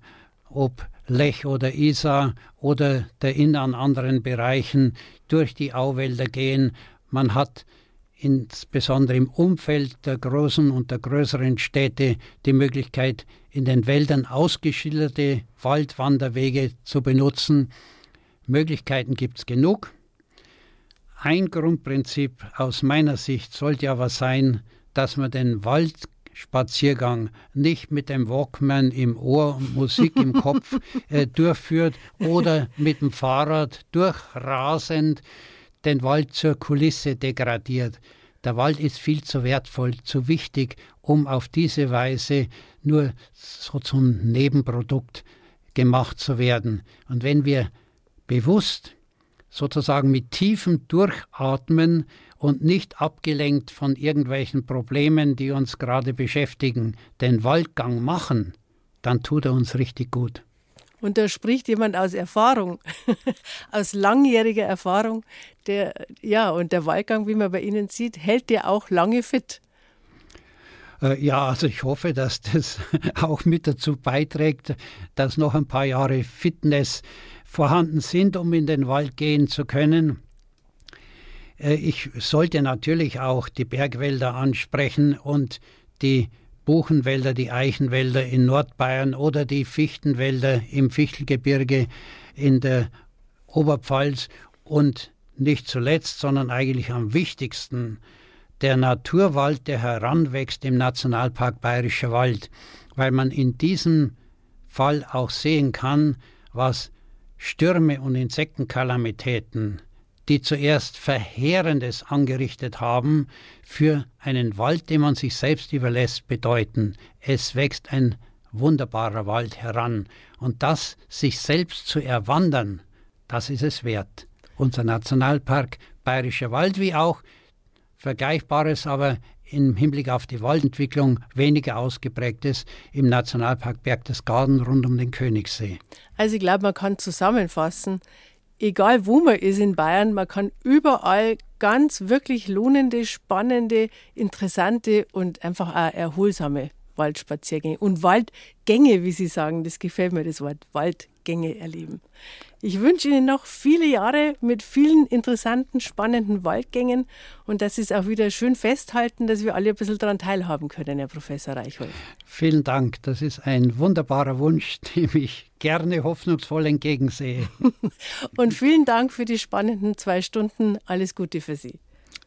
ob Lech oder Isar oder der Inn an anderen Bereichen, durch die Auwälder gehen. Man hat insbesondere im Umfeld der großen und der größeren Städte die Möglichkeit, in den Wäldern ausgeschilderte Waldwanderwege zu benutzen. Möglichkeiten gibt es genug. ein Grundprinzip aus meiner Sicht sollte aber sein, dass man den Waldspaziergang nicht mit dem Walkman im Ohr und Musik im Kopf äh, durchführt oder mit dem Fahrrad durchrasend den Wald zur Kulisse degradiert. Der Wald ist viel zu wertvoll, zu wichtig, um auf diese Weise nur so zum Nebenprodukt gemacht zu werden. Und wenn wir bewusst sozusagen mit tiefem Durchatmen und nicht abgelenkt von irgendwelchen Problemen, die uns gerade beschäftigen, den Waldgang machen, dann tut er uns richtig gut. Und da spricht jemand aus Erfahrung, aus langjähriger Erfahrung, der, ja, und der Waldgang, wie man bei Ihnen sieht, hält der auch lange fit. Äh, ja, also ich hoffe, dass das auch mit dazu beiträgt, dass noch ein paar Jahre Fitness vorhanden sind, um in den Wald gehen zu können. Äh, ich sollte natürlich auch die Bergwälder ansprechen und die Buchenwälder, die Eichenwälder in Nordbayern oder die Fichtenwälder im Fichtelgebirge in der Oberpfalz. Und nicht zuletzt, sondern eigentlich am wichtigsten, der Naturwald, der heranwächst im Nationalpark Bayerischer Wald, weil man in diesem Fall auch sehen kann, was Stürme und Insektenkalamitäten, die zuerst Verheerendes angerichtet haben, für einen Wald, den man sich selbst überlässt, bedeuten. Es wächst ein wunderbarer Wald heran. Und das sich selbst zu erwandern, das ist es wert. Unser Nationalpark Bayerischer Wald, wie auch Vergleichbares, aber im Hinblick auf die Waldentwicklung weniger ausgeprägtes im Nationalpark Berchtesgaden rund um den Königssee. Also ich glaube, man kann zusammenfassen, egal wo man ist in Bayern, man kann überall ganz wirklich lohnende, spannende, interessante und einfach auch erholsame Waldspaziergänge und Waldgänge, wie Sie sagen, das gefällt mir das Wort, Waldgänge erleben. Ich wünsche Ihnen noch viele Jahre mit vielen interessanten, spannenden Waldgängen und dass Sie es auch wieder schön festhalten, dass wir alle ein bisschen daran teilhaben können, Herr Professor Reichhold. Vielen Dank. Das ist ein wunderbarer Wunsch, dem ich gerne hoffnungsvoll entgegensehe. und vielen Dank für die spannenden zwei Stunden. Alles Gute für Sie.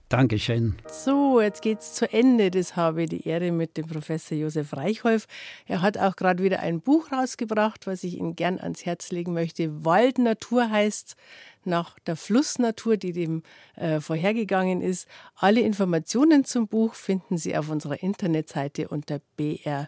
Dankeschön. So, jetzt geht's zu Ende. Das habe ich die Ehre mit dem Professor Josef Reichholf. Er hat auch gerade wieder ein Buch rausgebracht, was ich Ihnen gern ans Herz legen möchte. Waldnatur heißt nach der Flussnatur, die dem äh, vorhergegangen ist. Alle Informationen zum Buch finden Sie auf unserer Internetseite unter br-heimat.de.